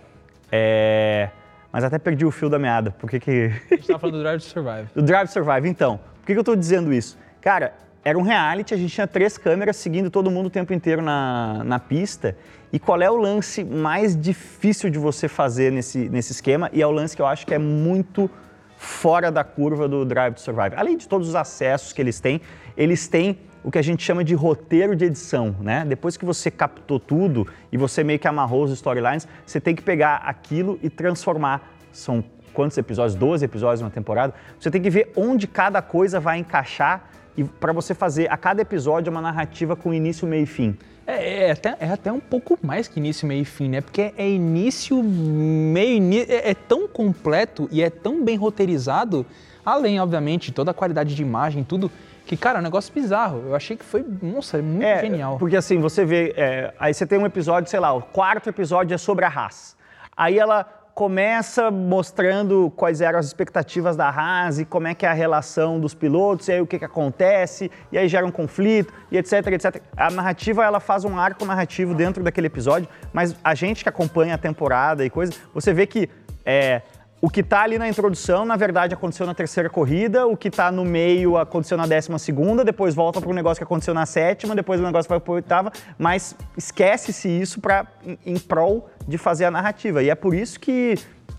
Speaker 3: É, Mas até perdi o fio da meada. Por que que...
Speaker 1: A gente tava falando do Drive to Survive.
Speaker 3: do Drive to Survive, então. Por que, que eu tô dizendo isso? Cara, era um reality, a gente tinha três câmeras seguindo todo mundo o tempo inteiro na, na pista. E qual é o lance mais difícil de você fazer nesse, nesse esquema? E é o lance que eu acho que é muito fora da curva do Drive to Survive. Além de todos os acessos que eles têm, eles têm o que a gente chama de roteiro de edição, né? Depois que você captou tudo e você meio que amarrou os storylines, você tem que pegar aquilo e transformar. São quantos episódios? 12 episódios numa temporada. Você tem que ver onde cada coisa vai encaixar e para você fazer a cada episódio uma narrativa com início, meio e fim.
Speaker 1: É, é até, é até um pouco mais que início, meio e fim, né? Porque é início, meio. É, é tão completo e é tão bem roteirizado, além, obviamente, toda a qualidade de imagem, tudo, que, cara, é um negócio bizarro. Eu achei que foi, nossa, é muito
Speaker 3: É,
Speaker 1: genial.
Speaker 3: Porque assim, você vê, é, aí você tem um episódio, sei lá, o quarto episódio é sobre a Haas. Aí ela começa mostrando quais eram as expectativas da Haas e como é que é a relação dos pilotos, e aí o que, que acontece, e aí gera um conflito, e etc, etc. A narrativa, ela faz um arco narrativo dentro daquele episódio, mas a gente que acompanha a temporada e coisa, você vê que é, o que está ali na introdução, na verdade, aconteceu na terceira corrida, o que está no meio aconteceu na décima segunda, depois volta para um negócio que aconteceu na sétima, depois o negócio vai para oitava, mas esquece-se isso pra, em, em prol de fazer a narrativa. E é por isso que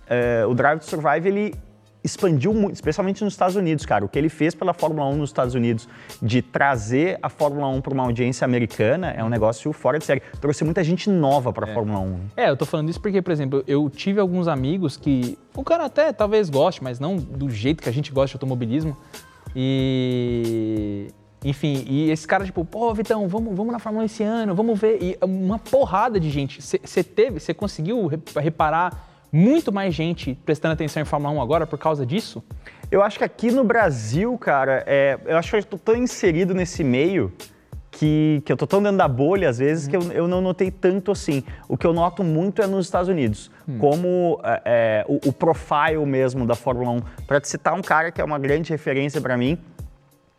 Speaker 3: é, o Drive to Survive, ele expandiu muito, especialmente nos Estados Unidos, cara. O que ele fez pela Fórmula 1 nos Estados Unidos, de trazer a Fórmula 1 para uma audiência americana, é um negócio fora de série. Trouxe muita gente nova para a Fórmula 1.
Speaker 1: É, eu tô falando isso porque, por exemplo, eu tive alguns amigos que o cara até talvez goste, mas não do jeito que a gente gosta de automobilismo. E. Enfim, e esse cara, tipo, pô, Vitão, vamos, vamos na Fórmula 1 esse ano, vamos ver. E uma porrada de gente. Você teve, você conseguiu re- reparar muito mais gente prestando atenção em Fórmula 1 agora por causa disso?
Speaker 3: Eu acho que aqui no Brasil, cara, é, eu acho que eu tô tão inserido nesse meio que, que eu tô tão dentro da bolha, às vezes, que eu, eu não notei tanto assim. O que eu noto muito é nos Estados Unidos, como é, é, o, o profile mesmo da Fórmula 1. Para te citar um cara que é uma grande referência para mim,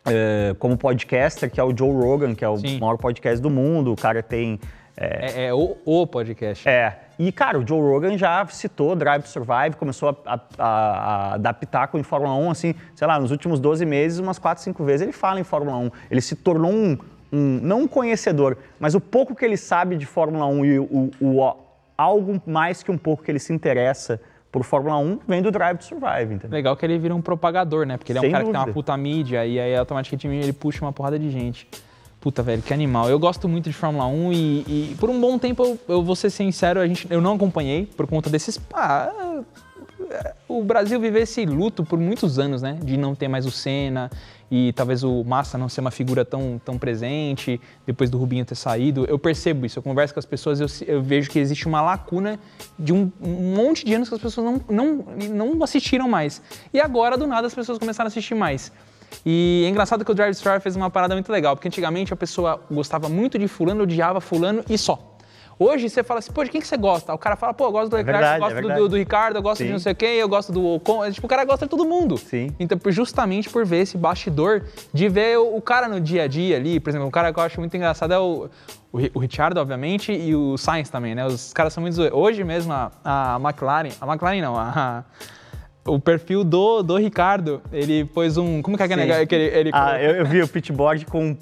Speaker 3: é, como podcaster, que é o Joe Rogan, que é o
Speaker 1: Sim.
Speaker 3: maior podcast do mundo. O cara tem
Speaker 1: É, é o, o podcast.
Speaker 3: É. E, cara, o Joe Rogan já citou Drive to Survive, começou a, a, a, a dar pitaco em Fórmula 1, assim, sei lá, nos últimos 12 meses, umas 4, 5 vezes ele fala em Fórmula 1. Ele se tornou um, um não um conhecedor, mas o pouco que ele sabe de Fórmula 1 e o, o, o algo mais que um pouco que ele se interessa por Fórmula 1 vem do Drive to Survive, entendeu?
Speaker 1: Legal que ele vira um propagador, né? Porque ele é um
Speaker 3: Sem
Speaker 1: cara que tem uma
Speaker 3: dúvida.
Speaker 1: puta mídia e aí automaticamente ele puxa uma porrada de gente. Puta, velho, que animal. Eu gosto muito de Fórmula 1 e, e por um bom tempo, eu, eu vou ser sincero, a gente, eu não acompanhei por conta desses. Ah, o Brasil vive esse luto por muitos anos, né? De não ter mais o Senna e talvez o Massa não ser uma figura tão, tão presente depois do Rubinho ter saído. Eu percebo isso, eu converso com as pessoas, eu, eu vejo que existe uma lacuna de um, um monte de anos que as pessoas não, não, não assistiram mais. E agora, do nada, as pessoas começaram a assistir mais. E é engraçado que o Drive Star fez uma parada muito legal, porque antigamente a pessoa gostava muito de fulano, odiava fulano e só. Hoje você fala assim, pô, de quem que você gosta? O cara fala, pô, eu gosto do Leclerc,
Speaker 3: verdade,
Speaker 1: eu gosto
Speaker 3: é
Speaker 1: do- do, do Ricardo, eu gosto de
Speaker 3: Sim.
Speaker 1: não sei quem, eu gosto do Ocon. É, Tipo, o cara gosta de todo mundo.
Speaker 3: Sim.
Speaker 1: Então, justamente por ver esse bastidor, de ver o, o cara no dia a dia ali, por exemplo, um cara que eu acho muito engraçado é o, o, o Richard, obviamente, e o Sainz também, né? Os caras são muito. Hoje mesmo, a, a McLaren, a McLaren não, a, o perfil do, do Ricardo, ele pôs um. Como que é que é negócio que ele, ele
Speaker 3: Ah, eu, eu vi o pitboard com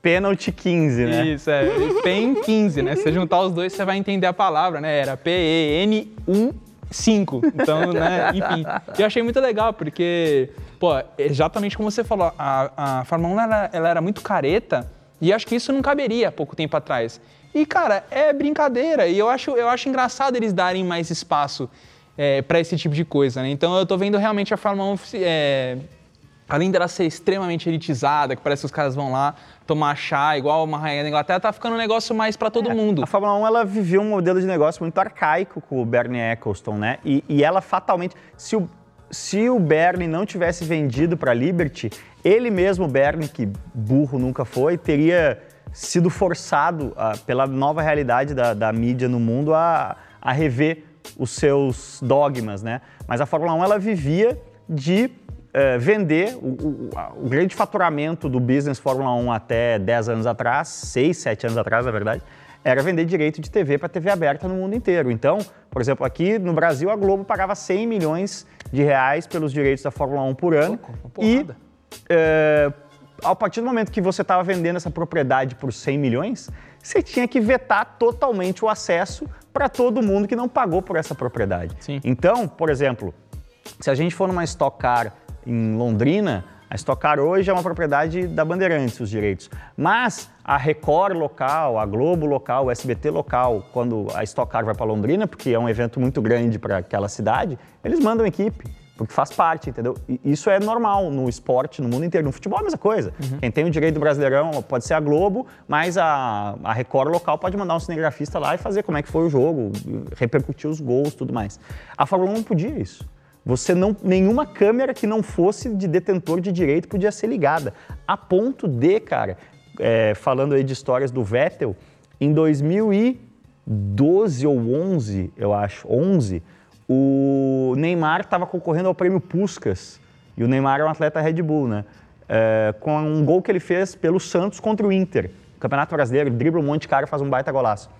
Speaker 3: pênalti 15, né?
Speaker 1: Isso, é. PEN 15, né? Se você juntar os dois, você vai entender a palavra, né? Era P-E-N-1-5. Então, né? Enfim. Eu achei muito legal, porque, pô, exatamente como você falou, a, a Fórmula 1 ela, ela era muito careta e acho que isso não caberia há pouco tempo atrás. E, cara, é brincadeira. E eu acho, eu acho engraçado eles darem mais espaço é, para esse tipo de coisa, né? Então eu tô vendo realmente a Fórmula 1 é, além dela ser extremamente elitizada, que parece que os caras vão lá tomar chá, igual uma rainha da Inglaterra, tá ficando um negócio mais pra todo mundo.
Speaker 3: A Fórmula 1 ela viveu um modelo de negócio muito arcaico com o Bernie Eccleston, né? E, e ela fatalmente, se o, se o Bernie não tivesse vendido para a Liberty, ele mesmo, Bernie, que burro nunca foi, teria sido forçado ah, pela nova realidade da, da mídia no mundo a, a rever os seus dogmas, né? Mas a Fórmula 1 ela vivia de eh, vender o, o- o grande faturamento do business Fórmula 1 até 10 anos atrás, 6, 7 anos atrás, na verdade, era vender direito de TV para TV aberta no mundo inteiro. Então, por exemplo, aqui no Brasil, a Globo pagava 100 milhões de reais pelos direitos da Fórmula 1 por ano.
Speaker 1: Louco, uma
Speaker 3: e
Speaker 1: porrada.
Speaker 3: é, a partir do momento que você estava vendendo essa propriedade por 100 milhões, você tinha que vetar totalmente o acesso para todo mundo que não pagou por essa propriedade.
Speaker 1: Sim.
Speaker 3: Então, por exemplo, se a gente for numa Stock Car em Londrina, a Stock Car hoje é uma propriedade da Bandeirantes, os direitos. Mas a Record local, a Globo local, o SBT local, quando a Stock Car vai para Londrina, porque é um evento muito grande para aquela cidade, eles mandam equipe. Porque faz parte, entendeu? E isso é normal no esporte, no mundo inteiro. No futebol é a mesma coisa. Quem tem o direito do Brasileirão pode ser a Globo, mas a, a Record local pode mandar um cinegrafista lá e fazer como é que foi o jogo, repercutir os gols tudo mais. A Fórmula 1 não podia isso. Você não, nenhuma câmera que não fosse de detentor de direito podia ser ligada. A ponto de, cara, é, falando aí de histórias do Vettel, em 2012 ou 11, eu acho, 11, o Neymar estava concorrendo ao prêmio Puskas. E o Neymar é um atleta Red Bull, né? É, com um gol que ele fez pelo Santos contra o Inter. Campeonato Brasileiro, ele dribla um monte de cara e faz um baita golaço.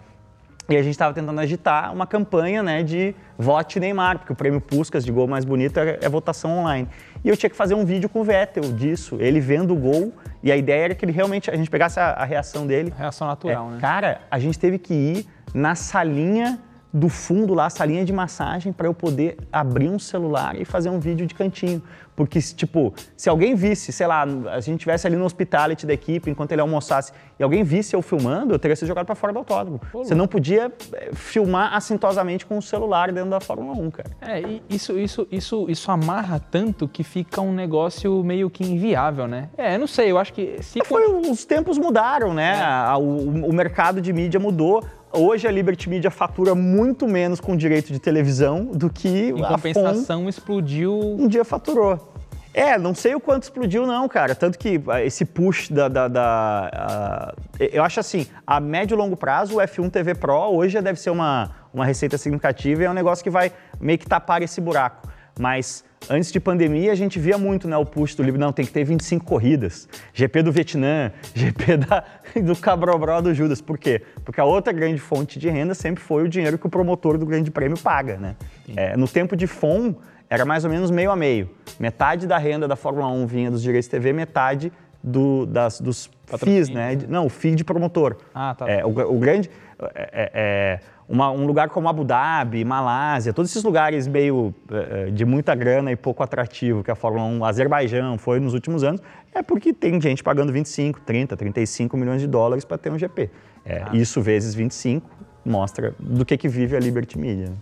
Speaker 3: E a gente estava tentando agitar uma campanha né, de vote Neymar, porque o prêmio Puskas de gol mais bonito é, é votação online. E eu tinha que fazer um vídeo com o Vettel disso, ele vendo o gol, e a ideia era que ele realmente, a gente pegasse a, a reação dele.
Speaker 1: Reação natural,
Speaker 3: É,
Speaker 1: né?
Speaker 3: Cara, a gente teve que ir na salinha do fundo lá, salinha de massagem, para eu poder abrir um celular e fazer um vídeo de cantinho. Porque, tipo, se alguém visse, sei lá, a gente estivesse ali no hospitality da equipe enquanto ele almoçasse e alguém visse eu filmando, eu teria sido jogado para fora do autódromo. Você não podia eh, filmar assintosamente com o celular dentro da Fórmula 1, cara.
Speaker 1: É, e isso, isso, isso, isso amarra tanto que fica um negócio meio que inviável, né? É, não sei, eu acho que se
Speaker 3: Foi, os tempos mudaram, né? A- o, o mercado de mídia mudou. Hoje a Liberty Media fatura muito menos com direito de televisão do que
Speaker 1: em
Speaker 3: a
Speaker 1: compensação explodiu
Speaker 3: um dia faturou. É, não sei o quanto explodiu não, cara. Tanto que ah, esse push da... da- da, ah, eu acho assim, a médio e longo prazo, o F1 TV Pro hoje já deve ser uma, uma receita significativa e é um negócio que vai meio que tapar esse buraco. Mas Antes de pandemia, a gente via muito né, o push do livro, não, tem que ter 25 corridas. GP do Vietnã, GP da, do Cabrobró do Judas. Por quê? Porque a outra grande fonte de renda sempre foi o dinheiro que o promotor do Grande Prêmio paga. Né? É, no tempo de FOM, era mais ou menos meio a meio. Metade da renda da Fórmula 1 vinha dos direitos de TV, metade do, das, dos FIIs, né? Não, o FII de promotor.
Speaker 1: Ah, tá.
Speaker 3: É, o, o grande... É, é, é uma, um lugar como Abu Dhabi, Malásia, todos esses lugares meio uh, de muita grana e pouco atrativo que a Fórmula 1, Azerbaijão foi nos últimos anos, é porque tem gente pagando 25, 30, 35 milhões de dólares para ter um GP. É, ah. Isso vezes 25 mostra do que, que vive a Liberty Media.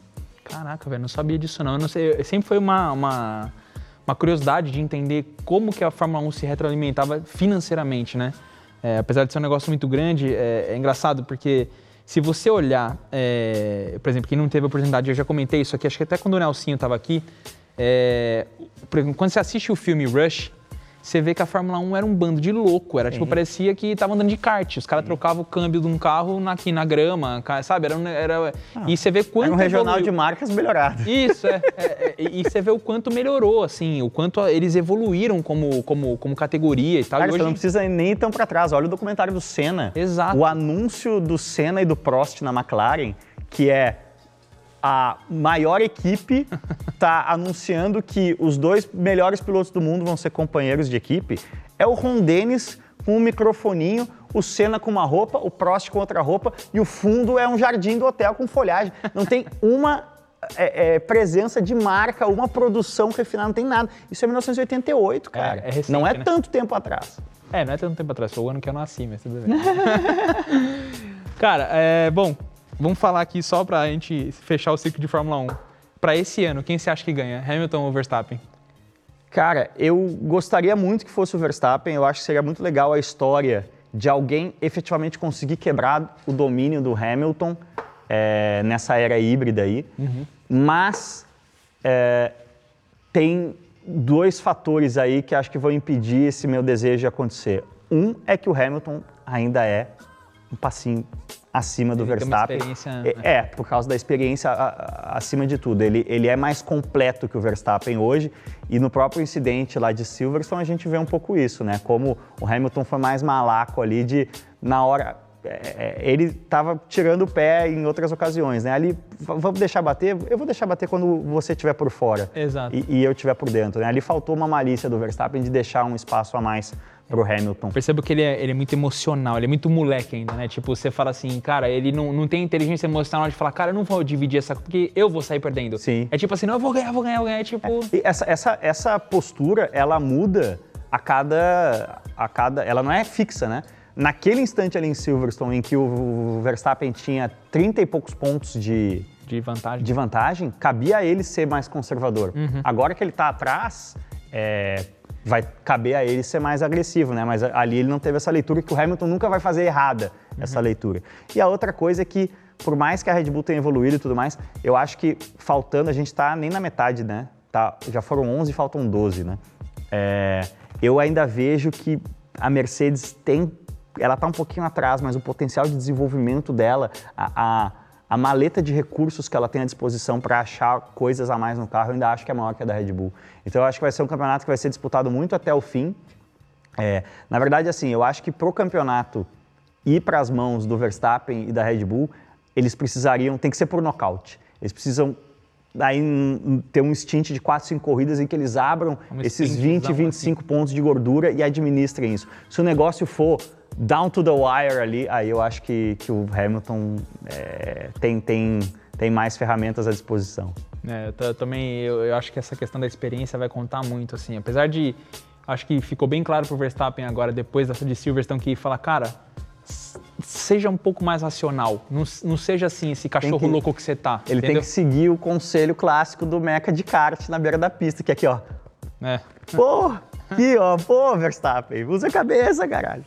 Speaker 1: Caraca, velho, não sabia disso não. Não sei, sempre foi uma, uma, uma, curiosidade de entender como que a Fórmula 1 se retroalimentava financeiramente, né? É, apesar de ser um negócio muito grande, é, é engraçado porque se você olhar, é, por exemplo, quem não teve a oportunidade, eu já comentei isso aqui, acho que até quando o Nelsinho estava aqui, é, quando você assiste o filme Rush, você vê que a Fórmula 1 era um bando de louco. Era tipo, uhum. parecia que tava andando de kart. Os caras uhum. trocavam o câmbio de um carro na, aqui na grama, sabe? Era, era ah,
Speaker 3: e você vê quanto. Era um regional evoluiu. de marcas melhorado.
Speaker 1: Isso, é, é, é, E você vê o quanto melhorou, assim, o quanto eles evoluíram como, como, como categoria e tal.
Speaker 3: Cara,
Speaker 1: e
Speaker 3: hoje... você não precisa nem ir tão para trás. Olha o documentário do Senna.
Speaker 1: Exato.
Speaker 3: O anúncio do Senna e do Prost na McLaren, que é a maior equipe está anunciando que os dois melhores pilotos do mundo vão ser companheiros de equipe. É o Ron Dennis com um microfoninho, o Senna com uma roupa, o Prost com outra roupa e o fundo é um jardim do hotel com folhagem. Não tem uma é, é, presença de marca, uma produção refinada, não tem nada. Isso é 1988, cara. É, é recente, não é né? tanto tempo atrás.
Speaker 1: É, não é tanto tempo atrás, foi o ano que eu nasci, mas tudo bem. cara, é, bom, Vamos falar aqui só para a gente fechar o ciclo de Fórmula 1. Para esse ano, quem você acha que ganha? Hamilton ou Verstappen?
Speaker 3: Cara, eu gostaria muito que fosse o Verstappen. Eu acho que seria muito legal a história de alguém efetivamente conseguir quebrar o domínio do Hamilton é, nessa era híbrida aí. Uhum. Mas é, tem dois fatores aí que acho que vão impedir esse meu desejo de acontecer. Um é que o Hamilton ainda é um passinho acima do ele Verstappen. É, né? é, por causa da experiência a, acima de tudo. Ele, ele é mais completo que o Verstappen hoje e no próprio incidente lá de Silverstone a gente vê um pouco isso, né? Como o Hamilton foi mais malaco ali de, na hora, é, é ele estava tirando o pé em outras ocasiões, né? Ali, vamos deixar bater? Eu vou deixar bater quando você estiver por fora.
Speaker 1: Exato.
Speaker 3: E, e eu estiver por dentro, né? Ali faltou uma malícia do Verstappen de deixar um espaço a mais pro Hamilton.
Speaker 1: Percebo que ele é, ele é muito emocional, ele é muito moleque ainda, né? Tipo, você fala assim, cara, ele não, não tem inteligência emocional de falar, cara, eu não vou dividir essa, porque eu vou sair perdendo.
Speaker 3: Sim.
Speaker 1: É tipo assim, não, eu vou ganhar, vou ganhar, vou ganhar, tipo...
Speaker 3: É, essa, essa, essa postura, ela muda a cada, a cada... Ela não é fixa, né? Naquele instante ali em Silverstone, em que o Verstappen tinha 30 e poucos pontos de...
Speaker 1: De vantagem.
Speaker 3: De vantagem, cabia a ele ser mais conservador. Uhum. Agora que ele está atrás, é, vai caber a ele ser mais agressivo, né? Mas ali ele não teve essa leitura que o Hamilton nunca vai fazer errada essa uhum. leitura. E a outra coisa é que, por mais que a Red Bull tenha evoluído e tudo mais, eu acho que faltando, a gente está nem na metade, né? Tá, já foram 11 faltam 12, né? É, eu ainda vejo que a Mercedes tem, ela está um pouquinho atrás, mas o potencial de desenvolvimento dela, a, a a maleta de recursos que ela tem à disposição para achar coisas a mais no carro, eu ainda acho que é maior que a da Red Bull. Então eu acho que vai ser um campeonato que vai ser disputado muito até o fim. É, na verdade, assim, eu acho que para o campeonato ir para as mãos do Verstappen e da Red Bull, eles precisariam, tem que ser por nocaute. Eles precisam aí ter um stint de 4, 5 corridas em que eles abram um esses 20, 25 pontos de gordura e administrem isso. Se o negócio for down to the wire ali, aí eu acho que, que o Hamilton é, tem, tem, tem mais ferramentas à disposição.
Speaker 1: É, eu também eu, eu, acho que essa questão da experiência vai contar muito, assim. Apesar de. Acho que ficou bem claro pro Verstappen agora, depois dessa de Silverstone, que fala, cara, seja um pouco mais racional. Não, não seja assim, esse cachorro que, louco que você tá.
Speaker 3: Ele
Speaker 1: entendeu?
Speaker 3: tem que seguir o conselho clássico do meca de kart na beira da pista, que é aqui, ó.
Speaker 1: É.
Speaker 3: Pô, Aqui, ó, pô, Verstappen, usa a cabeça, caralho.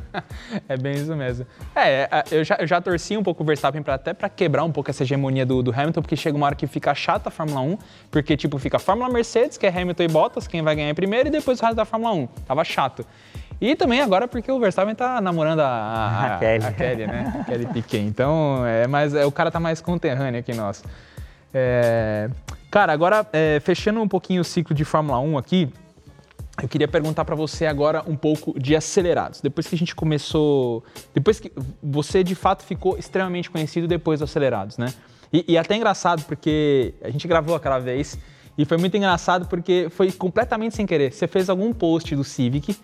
Speaker 1: é bem isso mesmo. É, é, eu já, eu já torci um pouco o Verstappen pra, até para quebrar um pouco essa hegemonia do, do, Hamilton, porque chega uma hora que fica chata a Fórmula 1, porque, tipo, fica a Fórmula Mercedes, que é Hamilton e Bottas, quem vai ganhar primeiro, e depois o resto da Fórmula 1. Tava chato. E também agora porque o Verstappen tá namorando a, a, a, Kelly. a Kelly, né? Kelly Piquet. Então, é mais, é, o cara tá mais conterrâneo que nós. É, Cara, agora, é, fechando um pouquinho o ciclo de Fórmula 1 aqui, eu queria perguntar para você agora um pouco de acelerados. Depois que a gente começou. Depois que você de fato ficou extremamente conhecido depois dos acelerados, né? E, e até engraçado, porque a gente gravou aquela vez e foi muito engraçado porque foi completamente sem querer. Você fez algum post do Civic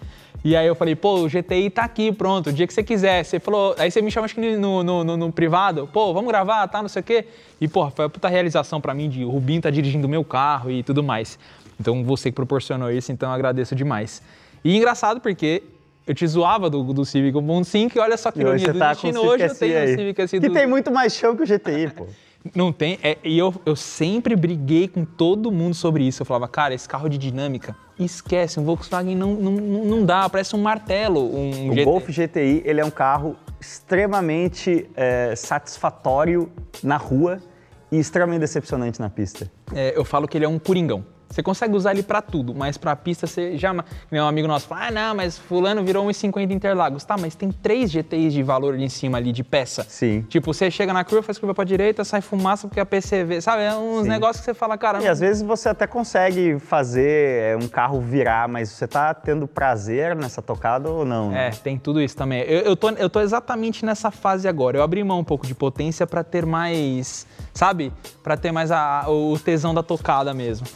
Speaker 1: e aí eu falei, pô, o GTI tá aqui, pronto, o dia que você quiser. Você falou, aí você me chamou acho que no, no, no, no privado, pô, vamos gravar, tá, não sei o quê. E, pô, foi uma puta realização para mim de o Rubinho tá dirigindo meu carro e tudo mais. Então você que proporcionou isso, então eu agradeço demais. E engraçado porque eu te zoava do, do Civic 1.5 e olha só que ironia do
Speaker 3: tá
Speaker 1: destino,
Speaker 3: o
Speaker 1: hoje eu tenho
Speaker 3: SI aí.
Speaker 1: Civic assim
Speaker 3: Que
Speaker 1: do...
Speaker 3: tem muito mais chão que o GTI, pô.
Speaker 1: Não tem. é, e eu, eu sempre briguei com todo mundo sobre isso. Eu falava, cara, esse carro de dinâmica, esquece, um Volkswagen não, não, não não dá, parece um martelo. Um
Speaker 3: O
Speaker 1: GT.
Speaker 3: Golf GTI, ele é um carro extremamente é, satisfatório na rua e extremamente decepcionante na pista.
Speaker 1: É, eu falo que ele é um coringão. Você consegue usar ele pra tudo, mas pra pista você já. Meu amigo nosso fala, ah, não, mas Fulano virou 1,50 Interlagos. Tá, mas tem três GTIs de valor ali em cima ali, de peça.
Speaker 3: Sim.
Speaker 1: Tipo, você chega na curva, faz curva pra direita, sai fumaça porque a PCV. Sabe? É uns
Speaker 3: Sim.
Speaker 1: negócios que você fala, cara.
Speaker 3: E
Speaker 1: não-
Speaker 3: às vezes você até consegue fazer é, um carro virar, mas você tá tendo prazer nessa tocada ou não? né?
Speaker 1: É, tem tudo isso também. Eu, eu, tô, eu tô exatamente nessa fase agora. Eu abri mão um pouco de potência pra ter mais, sabe? Pra ter mais a- o tesão da tocada mesmo.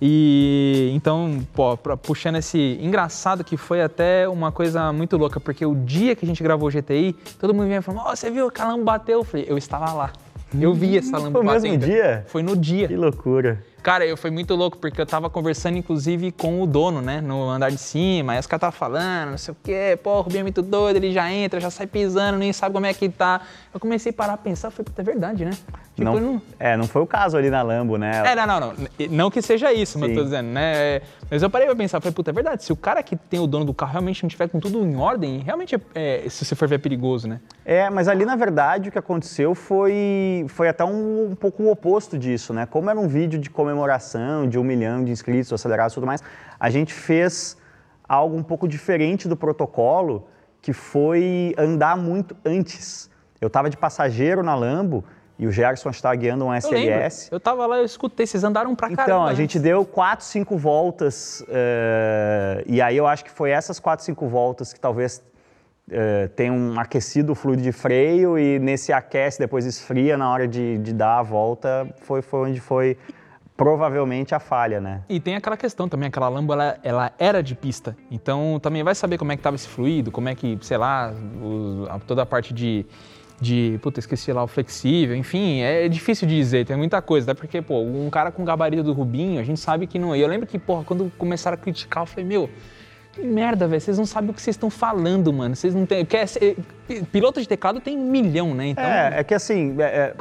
Speaker 1: E então, pô, puxando esse engraçado que foi até uma coisa muito louca, porque o dia que a gente gravou o GTI, todo mundo vinha falando: "Ó, você viu lama bateu?" Eu falei: "Eu estava lá. Eu vi essa lama
Speaker 3: Foi o mesmo
Speaker 1: batendo."
Speaker 3: dia?
Speaker 1: Foi no dia.
Speaker 3: Que loucura.
Speaker 1: Cara, eu foi muito louco, porque eu tava conversando, inclusive, com o dono, né? No andar de cima. Aí os caras estavam falando, não sei o quê, pô, o Rubinho é muito doido, ele já entra, já sai pisando, nem sabe como é que tá. Eu comecei a parar a pensar, falei, puta, é verdade, né? Tipo,
Speaker 3: não,
Speaker 1: não...
Speaker 3: É, não foi o caso ali na Lambo, né?
Speaker 1: É, não, não, não. Não que seja isso, mas eu tô dizendo, né? Mas eu parei pra pensar, falei, puta, é verdade. Se o cara que tem o dono do carro realmente não tiver com tudo em ordem, realmente, é, é, se você for ver, é perigoso, né?
Speaker 3: É, mas ali na verdade o que aconteceu foi, foi até um, um pouco o oposto disso, né? Como era um vídeo de comemoração de um milhão de inscritos, acelerados e tudo mais, a gente fez algo um pouco diferente do protocolo, que foi andar muito antes. Eu estava de passageiro na Lambo e o Gerson estava guiando um. SLS.
Speaker 1: Eu tava lá, eu escutei, vocês andaram pra caramba.
Speaker 3: Então, a
Speaker 1: né?
Speaker 3: gente deu quatro, cinco voltas, eh, e aí eu acho que foi essas quatro, cinco voltas que talvez eh, tenham aquecido o fluido de freio e nesse aquece, depois esfria na hora de, de dar a volta, foi, foi onde foi provavelmente a falha, né?
Speaker 1: E tem aquela questão também, aquela Lambo, ela, ela era de pista. Então também vai saber como é que tava esse fluido, como é que, sei lá, o- a- toda a parte de, de. Puta, esqueci lá, o flexível, enfim, é difícil de dizer, tem muita coisa. Até porque, pô, um cara com gabarito do Rubinho, a gente sabe que não. E eu lembro que, porra, quando começaram a criticar, eu falei, meu. Que merda, velho. Vocês não sabem o que vocês estão falando, mano. Vocês não têm. Porque é- é- piloto de teclado tem um milhão, né? Então.
Speaker 3: É, é que assim, é- é,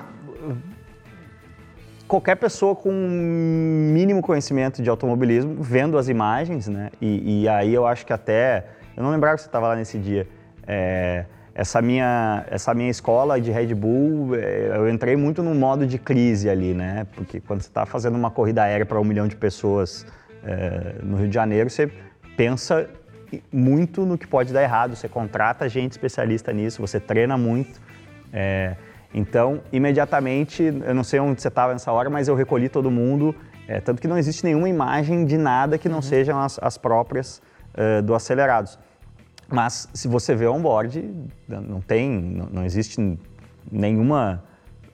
Speaker 3: qualquer pessoa com mínimo conhecimento de automobilismo, vendo as imagens, né? E, e aí eu acho que até, eu não lembrava que você estava lá nesse dia. É, essa minha, essa minha escola de Red Bull, é, eu entrei muito no modo de crise ali, né? Porque quando você está fazendo uma corrida aérea para um milhão de pessoas é, no Rio de Janeiro, você pensa muito no que pode dar errado. Você contrata gente especialista nisso, você treina muito. É, então, imediatamente, eu não sei onde você estava nessa hora, mas eu recolhi todo mundo. é, tanto que não existe nenhuma imagem de nada que não sejam as, as próprias eh, do Acelerados. Mas se você vê on-board, não tem, não, não existe nenhuma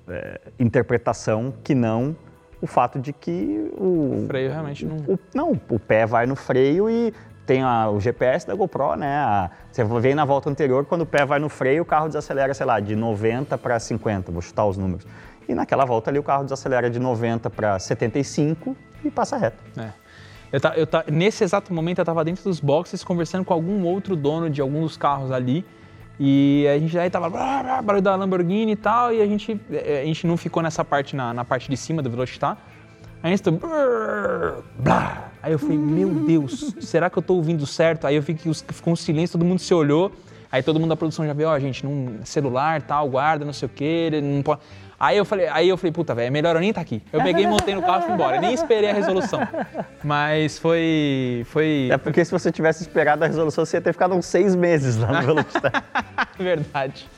Speaker 3: eh, interpretação que não o fato de que o,
Speaker 1: O freio realmente não.
Speaker 3: o, não, o pé vai no freio e tem a- o GPS da GoPro, né? A- você vem na volta anterior, quando o pé vai no freio, o carro desacelera, sei lá, de 90 para 50, vou chutar os números. E naquela volta ali o carro desacelera de 90 para 75 e passa reto.
Speaker 1: É. Eu ta- eu ta- nesse exato momento eu estava dentro dos boxes conversando com algum outro dono de algum dos carros ali. E a gente aí tava barulho da Lamborghini e tal, e a gente, eh, a gente não ficou nessa parte, na, na parte de cima do Velocitar. Aí a gente blá. Aí eu falei, meu Deus, será que eu tô ouvindo certo? Aí eu vi que ficou um silêncio, todo mundo se olhou. Aí todo mundo da produção já viu, ó, gente, num celular, tal, guarda, não sei o quê, não pode... Aí eu falei, aí eu falei, puta, velho, é melhor eu nem estar aqui. Eu peguei, montei no carro e fui embora. Nem esperei a resolução. Mas foi. Foi.
Speaker 3: É porque se você tivesse esperado a resolução, você ia ter ficado uns seis meses lá no Velocitar.
Speaker 1: Verdade.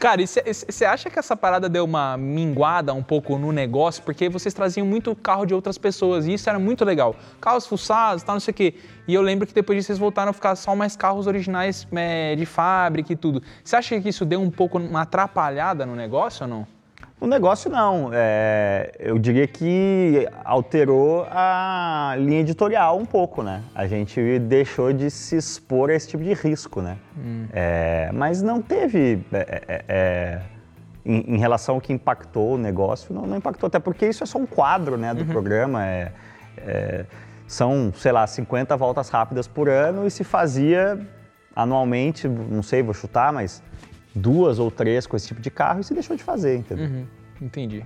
Speaker 1: Cara, e você acha que essa parada deu uma minguada um pouco no negócio? Porque vocês traziam muito carro de outras pessoas e isso era muito legal. Carros fuçados, tal, não sei o quê. E eu lembro que depois disso vocês voltaram a ficar só mais carros originais é, de fábrica e tudo. Você acha que isso deu um pouco uma atrapalhada no negócio ou não?
Speaker 3: O negócio não. É, eu diria que alterou a linha editorial um pouco, né? A gente deixou de se expor a esse tipo de risco, né? Hum. É, mas não teve. É, é, é em, em, relação ao que impactou o negócio, não, não, impactou, até porque isso é só um quadro né, do uhum. programa. É, são, sei lá, 50 voltas rápidas por ano e se fazia anualmente, não sei, vou chutar, mas duas ou três com esse tipo de carro e se deixou de fazer, entendeu? Uhum,
Speaker 1: entendi.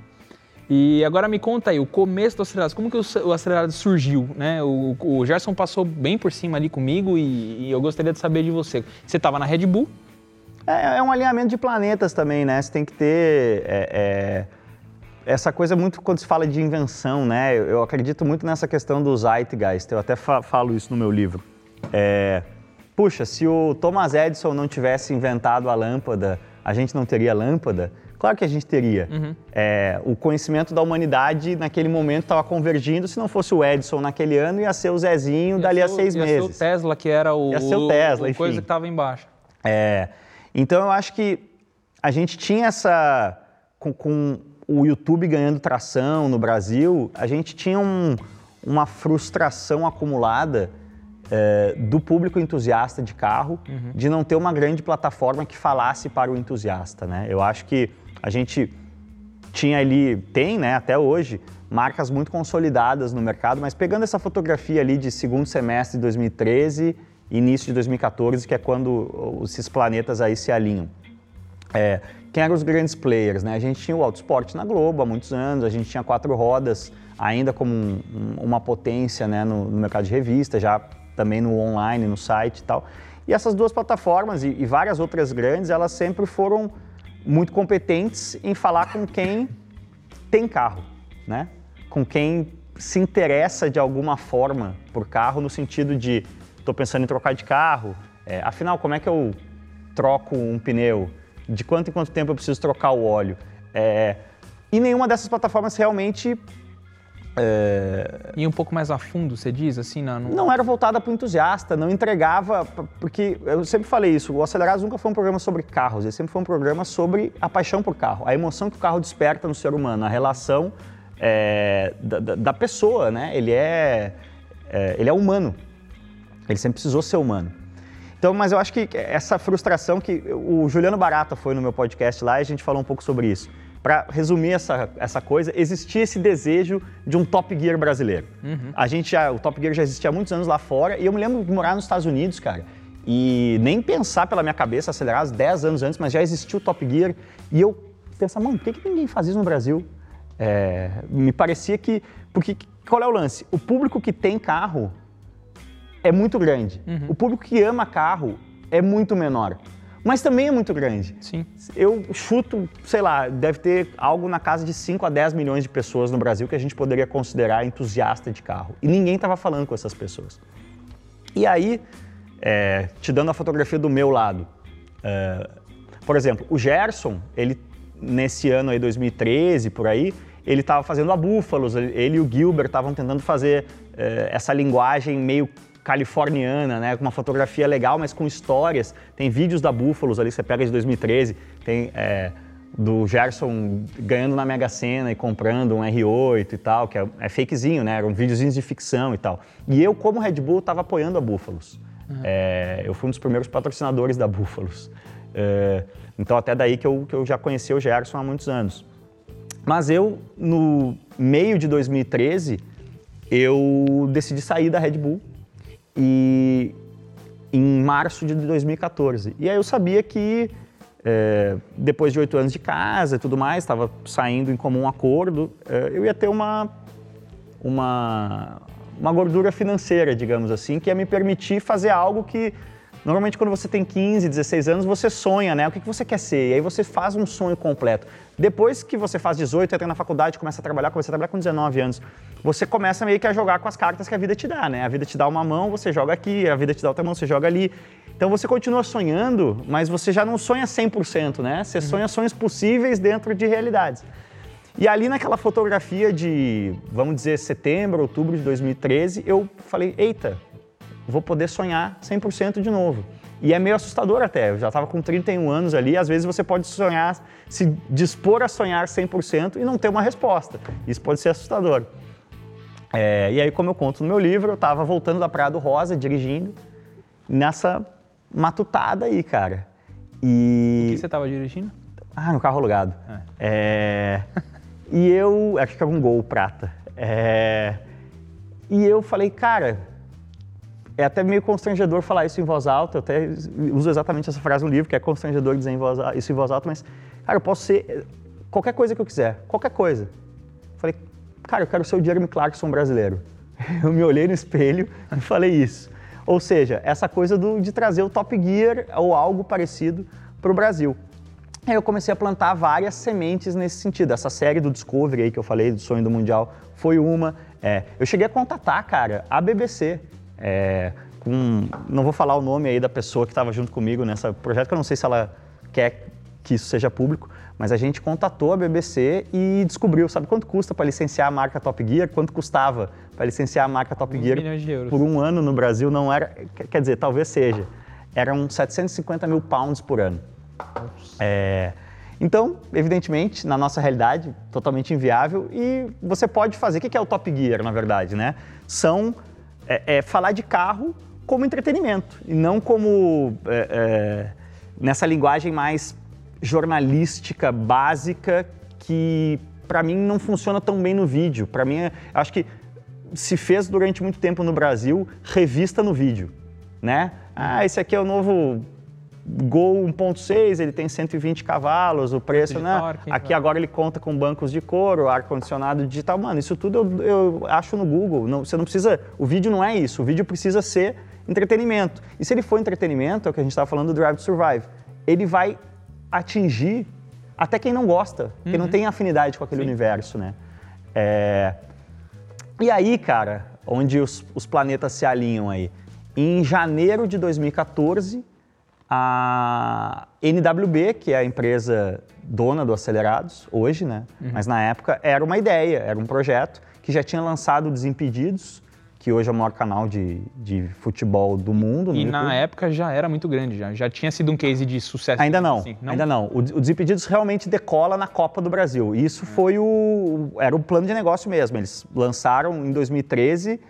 Speaker 1: E agora me conta aí, o começo do Acelerados, como que o, Acelerado surgiu, né? O, o Gerson passou bem por cima ali comigo e, e eu gostaria de saber de você. Você estava na Red Bull?
Speaker 3: É, é, um alinhamento de planetas também, né? Você tem que ter é, é, essa coisa muito quando se fala de invenção, né? Eu, eu, acredito muito nessa questão do Zeitgeist, eu até fa falo isso no meu livro. É, puxa, se o Thomas Edison não tivesse inventado a lâmpada, a gente não teria lâmpada? Claro que a gente teria. Uhum. É, o conhecimento da humanidade naquele momento estava convergindo. Se não fosse o Edison naquele ano, ia ser o Zezinho ia dali a seis ia meses. Ia
Speaker 1: ser o Tesla, que era o,
Speaker 3: ia ser o Tesla, o, enfim.
Speaker 1: coisa que estava embaixo.
Speaker 3: É, então eu acho que a gente tinha essa. Com, com o YouTube ganhando tração no Brasil, a gente tinha um, uma frustração acumulada é, do público entusiasta de carro, uhum. de não ter uma grande plataforma que falasse para o entusiasta, né? Eu acho que a gente tinha ali, tem, né, até hoje, marcas muito consolidadas no mercado, mas pegando essa fotografia ali de segundo semestre de 2013 início de 2014, que é quando esses planetas aí se alinham. É, quem eram os grandes players, né? A gente tinha o Autosport na Globo há muitos anos, a gente tinha quatro rodas ainda como um, uma potência né, no, no mercado de revista, já também no online, no site e tal. E essas duas plataformas e, e, várias outras grandes, elas sempre foram muito competentes em falar com quem tem carro, né? Com quem se interessa de alguma forma por carro, no sentido de estou pensando em trocar de carro, é, afinal, como é que eu troco um pneu? De quanto em quanto tempo eu preciso trocar o óleo? É, e nenhuma dessas plataformas realmente
Speaker 1: é... E um pouco mais a fundo, você diz, assim? Não,
Speaker 3: era voltada para o entusiasta, não entregava, porque eu sempre falei isso, o Acelerados nunca foi um programa sobre carros, ele sempre foi um programa sobre a paixão por carro, a emoção que o carro desperta no ser humano, a relação é, da, da, pessoa, né? Ele é, é, ele é humano, ele sempre precisou ser humano. Então, mas eu acho que essa frustração que o Juliano Barata foi no meu podcast lá e a gente falou um pouco sobre isso para resumir essa, essa coisa, existia esse desejo de um Top Gear brasileiro. Uhum. A gente já, o Top Gear já existia há muitos anos lá fora e eu me lembro de morar nos Estados Unidos, cara, e nem pensar pela minha cabeça acelerar 10 anos antes, mas já existia o Top Gear e eu pensava, mano, por que, que ninguém faz isso no Brasil? É, me parecia que, porque qual é o lance? O público que tem carro é muito grande. Uhum. O público que ama carro é muito menor mas também é muito grande.
Speaker 1: Sim.
Speaker 3: Eu chuto, sei lá, deve ter algo na casa de 5 a 10 milhões de pessoas no Brasil que a gente poderia considerar entusiasta de carro. E ninguém estava falando com essas pessoas. E aí, é, te dando a fotografia do meu lado, é, por exemplo, o Gerson, ele nesse ano aí, 2013, por aí, ele estava fazendo a Búfalos, ele e o Gilbert estavam tentando fazer é, essa linguagem meio californiana, né? Com uma fotografia legal, mas com histórias. Tem vídeos da Búfalos ali, você pega de 2013, tem é, do Gerson ganhando na Mega Sena e comprando um R8 e tal, que é, é fakezinho, né? Eram videozinhos de ficção e tal. E eu, como Red Bull, estava apoiando a Búfalos. Uhum. É, eu fui um dos primeiros patrocinadores da Búfalos. É, então, até daí que eu, que eu já conheci o Gerson há muitos anos. Mas eu, no meio de 2013, eu decidi sair da Red Bull e em março de 2014. E aí eu sabia que é, depois de oito anos de casa e tudo mais, estava saindo em comum acordo, é, eu ia ter uma, uma, uma gordura financeira, digamos assim, que ia me permitir fazer algo que Normalmente, quando você tem 15, 16 anos, você sonha, né? O que você quer ser? E aí você faz um sonho completo. Depois que você faz 18, entra na faculdade, começa a trabalhar, começa a trabalhar com 19 anos, você começa meio que a jogar com as cartas que a vida te dá, né? A vida te dá uma mão, você joga aqui, a vida te dá outra mão, você joga ali. Então você continua sonhando, mas você já não sonha 100%, né? Você sonha sonhos possíveis dentro de realidades. E ali naquela fotografia de, vamos dizer, setembro, outubro de 2013, eu falei, eita, vou poder sonhar 100% de novo. E é meio assustador até, eu já estava com 31 anos ali, às vezes você pode sonhar, se dispor a sonhar 100% e não ter uma resposta. Isso pode ser assustador. É, e aí, como eu conto no meu livro, eu estava voltando da Praia do Rosa, dirigindo, nessa matutada aí, cara. E...
Speaker 1: O que você estava dirigindo?
Speaker 3: Ah, no carro alugado. É. e eu. Acho que era um gol prata. É, e eu falei, cara, é até meio constrangedor falar isso em voz alta. Eu até uso exatamente essa frase no livro, que é constrangedor dizer em voz, isso em voz alta, mas, cara, eu posso ser qualquer coisa que eu quiser, qualquer coisa. Falei, cara, eu quero ser o Jeremy Clarkson brasileiro. Eu me olhei no espelho e falei isso. Ou seja, essa coisa do, de trazer o Top Gear ou algo parecido para o Brasil. Aí eu comecei a plantar várias sementes nesse sentido. Essa série do Discovery aí que eu falei, do Sonho do Mundial, foi uma. É, eu cheguei a contatar, cara, a BBC. É, com, não vou falar o nome aí da pessoa que estava junto comigo nesse projeto, que eu não sei se ela quer que isso seja público, mas a gente contatou a BBC e descobriu, sabe quanto custa para licenciar a marca Top Gear? Quanto custava para licenciar a marca Top Gear por um ano no Brasil? Não era, quer dizer, talvez seja. Eram 750 mil pounds por ano. É, então, evidentemente, na nossa realidade, totalmente inviável. E você pode fazer. O que é o Top Gear, na verdade, né? São é, é falar de carro como entretenimento e não como é, é, nessa linguagem mais jornalística básica que para mim não funciona tão bem no vídeo. Para mim, acho que se fez durante muito tempo no Brasil revista no vídeo, né? Ah, esse aqui é o novo Gol 1.6, ele tem 120 cavalos, o preço, né?
Speaker 1: torque,
Speaker 3: Aqui agora ele conta com bancos de couro, ar-condicionado digital. Mano, isso tudo eu, eu acho no Google. Não, você não precisa. O vídeo não é isso. O vídeo precisa ser entretenimento. E se ele for entretenimento, é o que a gente estava falando do Drive to Survive, ele vai atingir até quem não gosta, quem não tem afinidade com aquele universo, né? É, e aí, cara, onde os, os planetas se alinham aí? Em janeiro de 2014, a NWB, que é a empresa dona do Acelerados, hoje, né? Mas na época era uma ideia, era um projeto que já tinha lançado o Desimpedidos, que hoje é o maior canal de, de futebol do mundo.
Speaker 1: E
Speaker 3: YouTube.
Speaker 1: na época já era muito grande, já. Já tinha sido um case de sucesso.
Speaker 3: Ainda não,
Speaker 1: assim,
Speaker 3: ainda não. O, o Desimpedidos realmente decola na Copa do Brasil. E isso foi o. Era o plano de negócio mesmo. Eles lançaram em 2013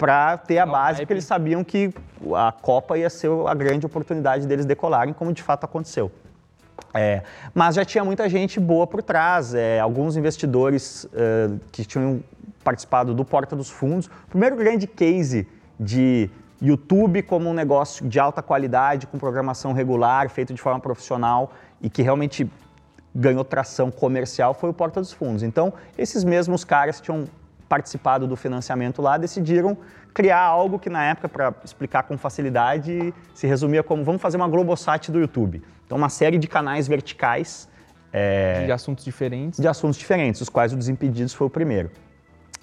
Speaker 3: para ter a base, porque eles sabiam que a Copa ia ser a grande oportunidade deles decolarem, como de fato aconteceu. É, mas já tinha muita gente boa por trás, é, alguns investidores eh, que tinham participado do Porta dos Fundos. O primeiro grande case de YouTube como um negócio de alta qualidade, com programação regular, feito de forma profissional e que realmente ganhou tração comercial foi o Porta dos Fundos. Então, esses mesmos caras tinham participado do financiamento lá decidiram criar algo que na época, para explicar com facilidade, se resumia como vamos fazer uma Globosat do YouTube. Então, uma série de canais verticais é,
Speaker 1: De assuntos diferentes.
Speaker 3: de assuntos diferentes, os quais o Desimpedidos foi o primeiro.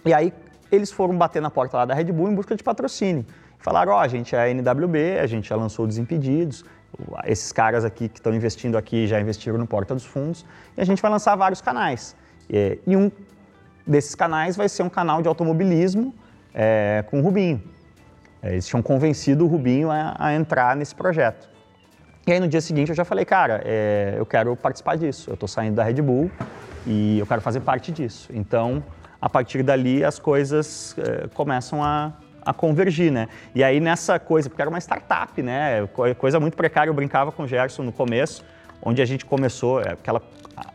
Speaker 3: E aí eles foram bater na porta lá da Red Bull em busca de patrocínio. Falaram, ó, a gente é a NWB, a gente já lançou o Desimpedidos, esses caras aqui que estão investindo aqui já investiram no Porta dos Fundos, e a gente vai lançar vários canais. E um desses canais vai ser um canal de automobilismo é, com o Rubinho. É, Eles tinham convencido o Rubinho a, a entrar nesse projeto. E aí no dia seguinte eu já falei, cara, é, eu quero participar disso. Eu estou saindo da Red Bull e eu quero fazer parte disso. Então, a partir dali as coisas é, começam a, a convergir, né? E aí nessa coisa, porque era uma startup, né? Co- Coisa muito precária. Eu brincava com o Gerson no começo, onde a gente começou, é, porque ela,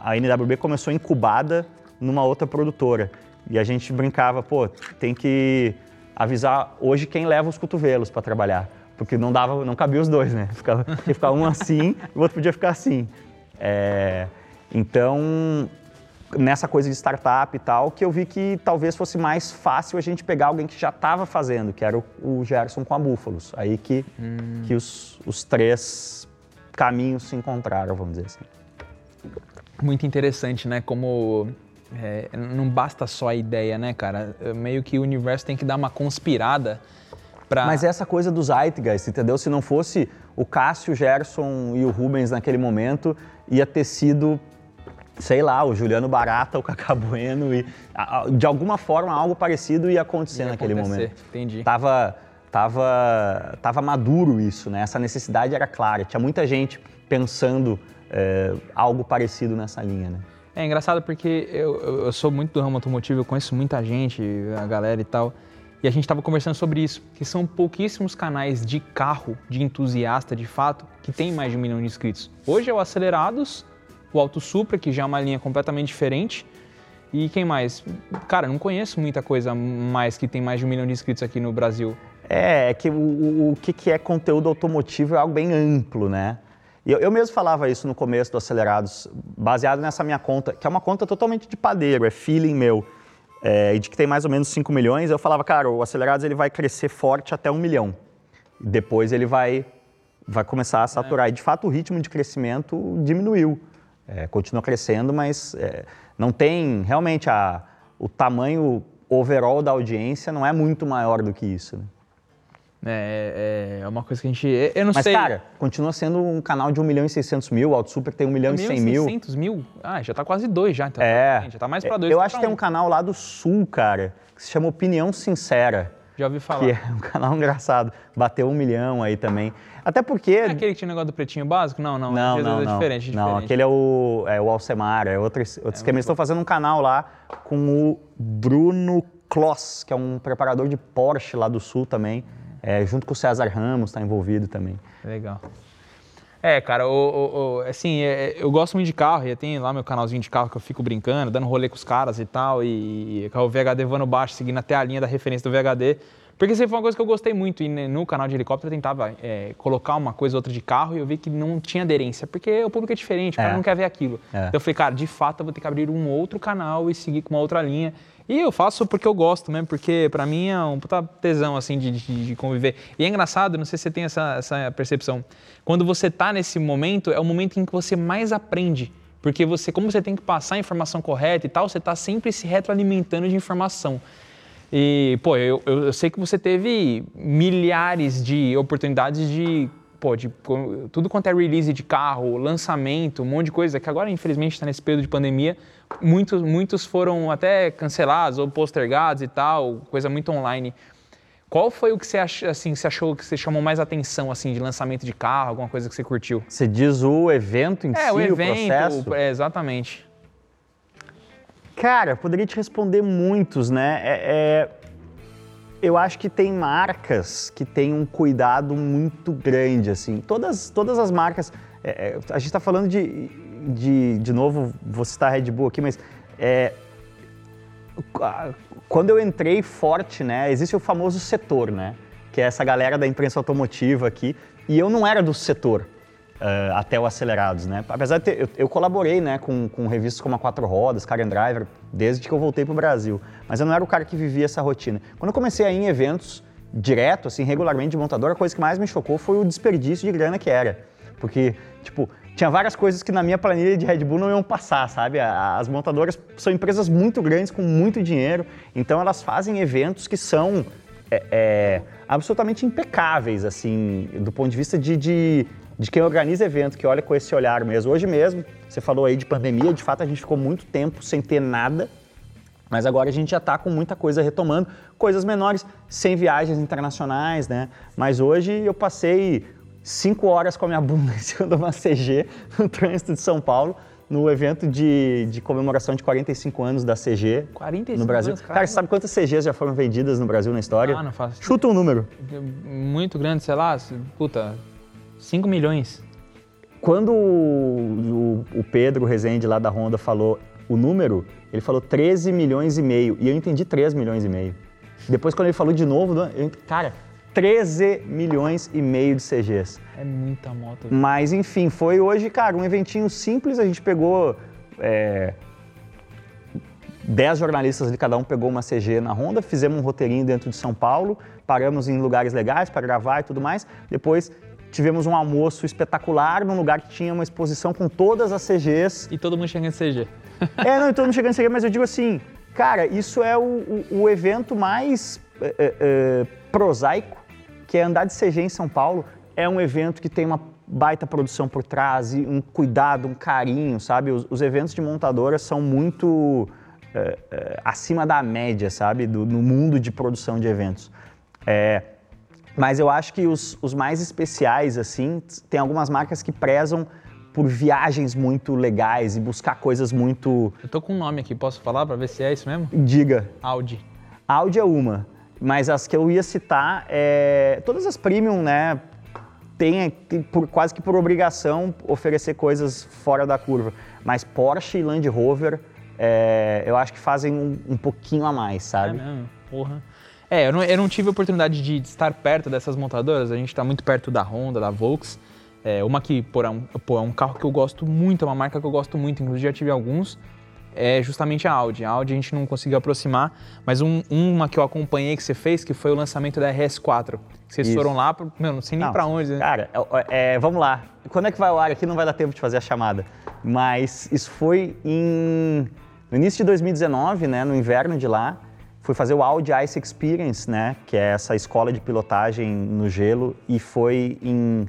Speaker 3: a NWB começou incubada numa outra produtora. E a gente brincava, pô, tem que avisar hoje quem leva os cotovelos para trabalhar, porque não dava, não cabia os dois, né? Ficava, tinha que ficar um assim e o outro podia ficar assim. É, então, nessa coisa de startup e tal, que eu vi que talvez fosse mais fácil a gente pegar alguém que já estava fazendo, que era o, o Gerson com a Búfalos. Aí que, que os, os três caminhos se encontraram, vamos dizer assim.
Speaker 1: Muito interessante, né? Como é, não basta só a ideia, né, cara? É, Meio que o universo tem que dar uma conspirada pra.
Speaker 3: Mas essa coisa dos Zeitgeist, entendeu? Se não fosse o Cássio, o Gerson e o Rubens naquele momento ia ter sido sei lá, o Juliano Barata, o Cacá Bueno e de alguma forma algo parecido ia acontecer
Speaker 1: Ia
Speaker 3: naquele
Speaker 1: acontecer,
Speaker 3: momento.
Speaker 1: entendi.
Speaker 3: Tava, tava, tava maduro isso, né? Essa necessidade era clara. Tinha muita gente pensando é, algo parecido nessa linha, né?
Speaker 1: É engraçado porque eu, eu- sou muito do ramo automotivo, eu conheço muita gente, a galera e tal. E a gente estava conversando sobre isso, que são pouquíssimos canais de carro, de entusiasta de fato, que tem mais de um milhão de inscritos. Hoje é o Acelerados, o Auto Supra, que já é uma linha completamente diferente. E quem mais? Cara, não conheço muita coisa mais que tem mais de um milhão de inscritos aqui no Brasil.
Speaker 3: É, é que o, o, o que é conteúdo automotivo é algo bem amplo, né? Eu, eu mesmo falava isso no começo do Acelerados, baseado nessa minha conta, que é uma conta totalmente de padeiro, é feeling meu, é, e de que tem mais ou menos 5 milhões. Eu falava, cara, o Acelerados ele vai crescer forte até um milhão. Depois ele vai, vai começar a saturar. E de fato o ritmo de crescimento diminuiu. É, continua crescendo, mas é, não tem realmente a, o tamanho overall da audiência não é muito maior do que isso. Né?
Speaker 1: É, é- é uma coisa que a gente. Eu não
Speaker 3: Mas,
Speaker 1: sei.
Speaker 3: cara, continua sendo um canal de 1 milhão e 600 mil, o Auto Super tem 1 milhão e 100 mil.
Speaker 1: 600 mil? Ah, já tá quase dois já, então.
Speaker 3: É.
Speaker 1: Já tá mais pra dois
Speaker 3: Eu acho que tem um canal lá do Sul, cara, que se chama Opinião Sincera.
Speaker 1: Já ouvi falar.
Speaker 3: Que é um canal engraçado. Bateu um milhão aí também. Até porque.
Speaker 1: É aquele que tinha negócio do pretinho básico? Não, não.
Speaker 3: Não,
Speaker 1: é,
Speaker 3: não,
Speaker 1: é
Speaker 3: não.
Speaker 1: diferente,
Speaker 3: Não,
Speaker 1: diferente.
Speaker 3: aquele é o, é o Alcemar, é outro, outro esquema. Eles estão fazendo um canal lá com o Bruno Kloss, que é um preparador de Porsche lá do Sul também. É, junto com o César Ramos, está envolvido também.
Speaker 1: Legal. É, cara, o, o- o- assim, é, eu gosto muito de carro, e tem lá meu canalzinho de carro que eu fico brincando, dando rolê com os caras e tal, e, e com o VHD voando baixo, seguindo até a linha da referência do VHD. Porque sempre foi uma coisa que eu gostei muito, e no canal de helicóptero eu tentava é, colocar uma coisa ou outra de carro e eu vi que não tinha aderência, porque o público é diferente, o cara
Speaker 3: É.
Speaker 1: não quer ver aquilo.
Speaker 3: É.
Speaker 1: Então eu falei, cara, de fato eu vou ter que abrir um outro canal e seguir com uma outra linha. E eu faço porque eu gosto mesmo, porque pra mim é um puta tesão, assim, de, de- de conviver. E é engraçado, não sei se você tem essa, essa percepção, quando você tá nesse momento, é o momento em que você mais aprende. Porque você, como você tem que passar a informação correta e tal, você tá sempre se retroalimentando de informação. E, pô, eu, eu, sei que você teve milhares de oportunidades de, pô, de tudo quanto é release de carro, lançamento, um monte de coisa, que agora, infelizmente, está nesse período de pandemia, muitos, muitos foram até cancelados ou postergados e tal, coisa muito online. Qual foi o que você, ach, assim, você achou que você chamou mais atenção, assim, de lançamento de carro, alguma coisa que você curtiu?
Speaker 3: Você diz o evento em
Speaker 1: É,
Speaker 3: si,
Speaker 1: o evento,
Speaker 3: processo?
Speaker 1: é, exatamente.
Speaker 3: Cara, eu poderia te responder muitos, né? É- é, eu acho que tem marcas que têm um cuidado muito grande, assim. Todas, todas as marcas. é, é, a gente está falando de, de. De novo, vou citar a Red Bull aqui, mas. é, quando eu entrei forte, né? Existe o famoso setor, né? Que é essa galera da imprensa automotiva aqui. E eu não era do setor eh, até o Acelerados, né? Apesar de ter, eu, eu colaborei, né, com, com revistas como a Quatro Rodas, Car and Driver, desde que eu voltei para o Brasil. Mas eu não era o cara que vivia essa rotina. Quando eu comecei a ir em eventos direto, assim, regularmente de montador, a coisa que mais me chocou foi o desperdício de grana que era. Porque, tipo, tinha várias coisas que na minha planilha de Red Bull não iam passar, sabe? As montadoras são empresas muito grandes, com muito dinheiro, então elas fazem eventos que são é, é, absolutamente impecáveis, assim, do ponto de vista de, de, de quem organiza evento, que olha com esse olhar mesmo. Hoje mesmo, você falou aí de pandemia, de fato a gente ficou muito tempo sem ter nada, mas agora a gente já está com muita coisa retomando, coisas menores, sem viagens internacionais, né? Mas hoje eu passei cinco horas com a minha bunda em cima de uma CG no trânsito de São Paulo, no evento de, de comemoração de 45 anos da CG
Speaker 1: 45
Speaker 3: no Brasil.
Speaker 1: anos,
Speaker 3: cara,
Speaker 1: caramba.
Speaker 3: você sabe quantas CGs já foram vendidas no Brasil na história?
Speaker 1: Ah, não faço
Speaker 3: Chuta um número.
Speaker 1: Muito grande, sei lá, puta, 5 milhões.
Speaker 3: Quando o, o- o Pedro Rezende lá da Honda falou o número, ele falou 13 milhões e meio. E eu entendi 3 milhões e meio. Depois, quando ele falou de novo, eu, ent- cara, 13 milhões e meio de CGs.
Speaker 1: É muita moto.
Speaker 3: Mas, enfim, foi hoje, cara, um eventinho simples. A gente pegou. É, 10 jornalistas de cada um pegou uma CG na Honda, fizemos um roteirinho dentro de São Paulo, paramos em lugares legais para gravar e tudo mais. Depois tivemos um almoço espetacular num lugar que tinha uma exposição com todas as CGs.
Speaker 1: E todo mundo chega em CG.
Speaker 3: É, não, então não chegando a CG, mas eu digo assim, cara, isso é o, o- o evento mais é, é, é, prosaico, que é andar de CG em São Paulo. é um evento que tem uma baita produção por trás, e um cuidado, um carinho, sabe? Os, os eventos de montadora são muito é, é, acima da média, sabe? Do, no mundo de produção de eventos. É, mas eu acho que os, os mais especiais, assim, tem algumas marcas que prezam por viagens muito legais e buscar coisas muito.
Speaker 1: Eu tô com um nome aqui, posso falar pra ver se é isso mesmo?
Speaker 3: Diga.
Speaker 1: Audi.
Speaker 3: Audi é uma, mas as que eu ia citar, é, todas as premium, né, tem, tem por, quase que por obrigação oferecer coisas fora da curva. Mas Porsche e Land Rover, é, eu acho que fazem um, um pouquinho a mais, sabe?
Speaker 1: É mesmo? Porra. É, eu não, eu não tive a oportunidade de estar perto dessas montadoras, a gente está muito perto da Honda, da Volks. É, uma que, pô é, um, pô, é um carro que eu gosto muito, é uma marca que eu gosto muito, inclusive já tive alguns, é justamente a Audi. A Audi a gente não conseguiu aproximar, mas um- uma que eu acompanhei que você fez, que foi o lançamento da RS4. Que vocês
Speaker 3: Isso.
Speaker 1: foram lá, pro- meu, não sei nem pra onde. né?
Speaker 3: Cara, é, é, vamos lá. Quando é que vai ao ar aqui? Não vai dar tempo de fazer a chamada. Mas isso foi em, no início de 2019, né, no inverno de lá. Fui fazer o Audi Ice Experience, né, que é essa escola de pilotagem no gelo. E foi em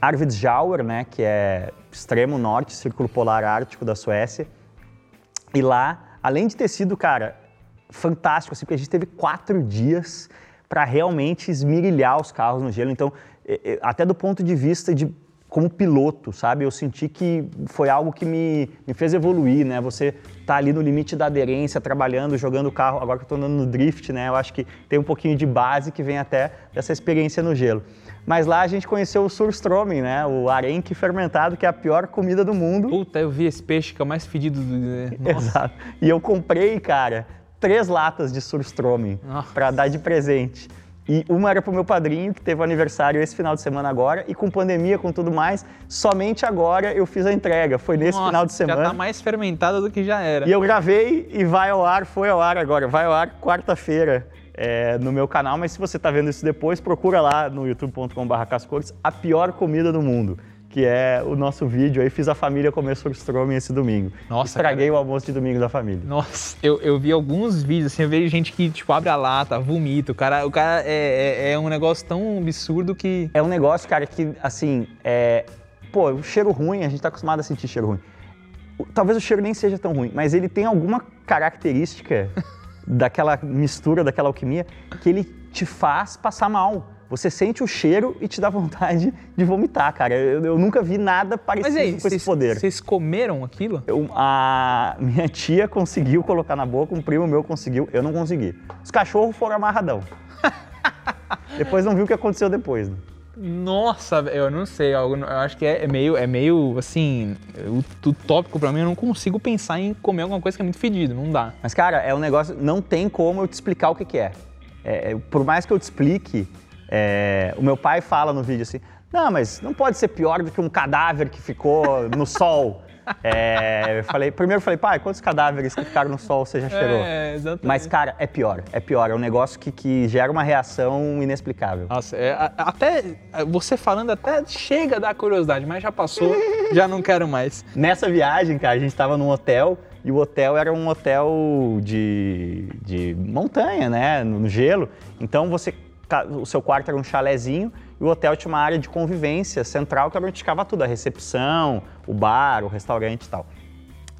Speaker 3: Arvidsjaur, né, que é extremo norte, círculo polar ártico da Suécia. E lá, além de ter sido, cara, fantástico, assim, porque a gente teve quatro dias para realmente esmirilhar os carros no gelo. Então, até do ponto de vista de como piloto, sabe? Eu senti que foi algo que me, me fez evoluir, né? Você tá ali no limite da aderência, trabalhando, jogando o carro. Agora que eu tô andando no drift, né? Eu acho que tem um pouquinho de base que vem até dessa experiência no gelo. Mas lá a gente conheceu o Surströmming, né? O arenque fermentado, que é a pior comida do mundo.
Speaker 1: Puta, eu vi esse peixe que é o mais fedido do. Nossa.
Speaker 3: Exato. E eu comprei, cara, três latas de Surströmming para dar de presente. E uma era pro meu padrinho, que teve aniversário esse final de semana agora, e com pandemia, com tudo mais, somente agora eu fiz a entrega. Foi nesse
Speaker 1: Nossa,
Speaker 3: final de
Speaker 1: Já
Speaker 3: semana.
Speaker 1: tá mais fermentada do que já era.
Speaker 3: E eu gravei e vai ao ar, foi ao ar agora, vai ao ar quarta-feira é, no meu canal, mas se você tá vendo isso depois, procura lá no youtube.com.br cascores, a pior comida do mundo, que é o nosso vídeo aí, fiz a família comer surströmming esse domingo.
Speaker 1: Nossa,
Speaker 3: Estraguei o almoço de domingo da família.
Speaker 1: Nossa, eu, eu vi alguns vídeos, assim, eu vejo gente que, tipo, abre a lata, vomita. O cara, o cara é, é, é um negócio tão absurdo que.
Speaker 3: É um negócio, cara, que, assim, é... Pô, o cheiro ruim, a gente tá acostumado a sentir cheiro ruim. Talvez o cheiro nem seja tão ruim, mas ele tem alguma característica daquela mistura, daquela alquimia, que ele te faz passar mal. Você sente o cheiro e te dá vontade de vomitar, cara. Eu, eu nunca vi nada parecido
Speaker 1: Mas aí,
Speaker 3: com esse
Speaker 1: vocês,
Speaker 3: poder.
Speaker 1: vocês comeram aquilo?
Speaker 3: Eu- a minha tia conseguiu colocar na boca, um primo meu conseguiu, eu não consegui. Os cachorros foram amarradão. depois não viu o que aconteceu depois. né?
Speaker 1: Nossa, eu não sei, eu, acho que é, é meio, é meio, assim, o, o tópico pra mim, eu não consigo pensar em comer alguma coisa que é muito fedido, não dá.
Speaker 3: Mas, cara, é um negócio. Não tem como eu te explicar o que, que é. É, é, Por mais que eu te explique, é, o meu pai fala no vídeo assim: não, mas não pode ser pior do que um cadáver que ficou no sol. É, eu falei, primeiro eu falei, pai, quantos cadáveres que ficaram no sol você já cheirou?
Speaker 1: É, exatamente.
Speaker 3: Mas, cara, é pior, é pior. É um negócio que, que gera uma reação inexplicável.
Speaker 1: Nossa, é, até você falando até chega a dar curiosidade, mas já passou, já não quero mais.
Speaker 3: Nessa viagem, cara, a gente estava num hotel e o hotel era um hotel de, de montanha, né? No gelo. Então você. O seu quarto era um chalezinho e o hotel tinha uma área de convivência central que era onde ficava tudo, a recepção, o bar, o restaurante e tal.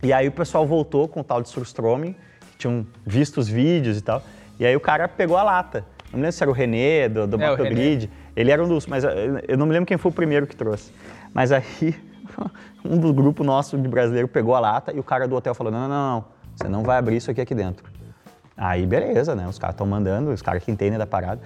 Speaker 3: E aí o pessoal voltou com o tal de Surströmming, que tinham visto os vídeos e tal. E aí o cara pegou a lata. Não me lembro se era o René, do, do
Speaker 1: É, o
Speaker 3: Moto
Speaker 1: René.
Speaker 3: Grid. Ele era um dos, mas eu eu não me lembro quem foi o primeiro que trouxe. Mas aí um do grupo nosso de brasileiro pegou a lata e o cara do hotel falou: não, não, não, não, você não vai abrir isso aqui aqui dentro. Aí beleza, né? Os caras estão mandando, os caras que entendem da parada.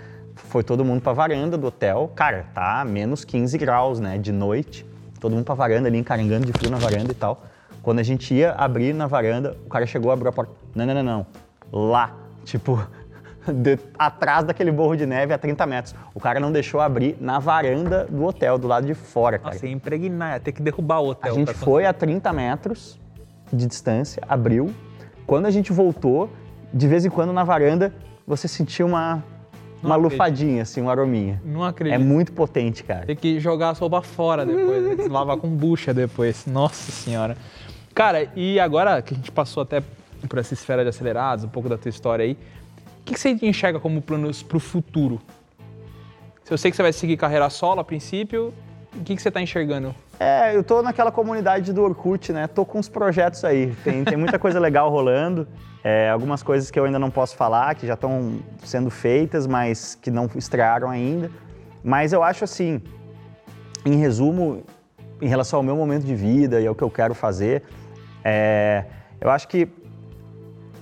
Speaker 3: Foi todo mundo pra varanda do hotel. Cara, tá menos 15 graus, né? De noite. Todo mundo pra varanda ali, encarangando de frio na varanda e tal. Quando a gente ia abrir na varanda, o cara chegou, abriu a porta. Não, não, não, não. Lá. Tipo, de- atrás daquele morro de neve a 30 metros. O cara não deixou abrir na varanda do hotel, do lado de fora, cara.
Speaker 1: Nossa, ia impregnar, ia ter que derrubar o
Speaker 3: A
Speaker 1: hotel.
Speaker 3: gente
Speaker 1: pra
Speaker 3: foi a 30 metros de distância, abriu. Quando a gente voltou, de vez em quando na varanda, você sentia uma, uma
Speaker 1: acredito.
Speaker 3: lufadinha, assim, uma arominha.
Speaker 1: Não
Speaker 3: É
Speaker 1: acredito.
Speaker 3: muito potente, cara.
Speaker 1: Tem que jogar a sopa fora depois, tem que se lavar com bucha depois. Nossa senhora. Cara, e agora que a gente passou até por essa esfera de acelerados, um pouco da tua história aí, o que, que você enxerga como planos pro futuro? Eu sei que você vai seguir carreira solo a princípio. O que, que você está enxergando?
Speaker 3: É, eu tô naquela comunidade do Orkut, né? Tô com uns projetos aí. Tem, tem muita coisa legal rolando. É, algumas coisas que eu ainda não posso falar, que já estão sendo feitas, mas que não estrearam ainda. Mas eu acho assim, em resumo, em relação ao meu momento de vida e ao que eu quero fazer, é, eu acho que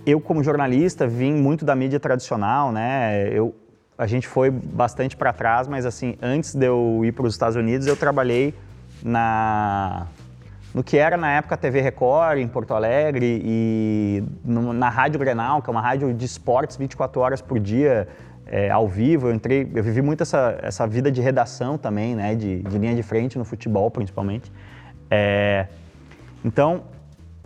Speaker 3: eu, como jornalista, vim muito da mídia tradicional, né? Eu, a gente foi bastante para trás, mas assim, antes de eu ir para os Estados Unidos, eu trabalhei na no que era na época a TV Record em Porto Alegre e no, na Rádio Grenal, que é uma rádio de esportes 24 horas por dia, é, ao vivo. Eu entrei, eu vivi muito essa, essa vida de redação também, né, de, de linha de frente no futebol principalmente. É, então,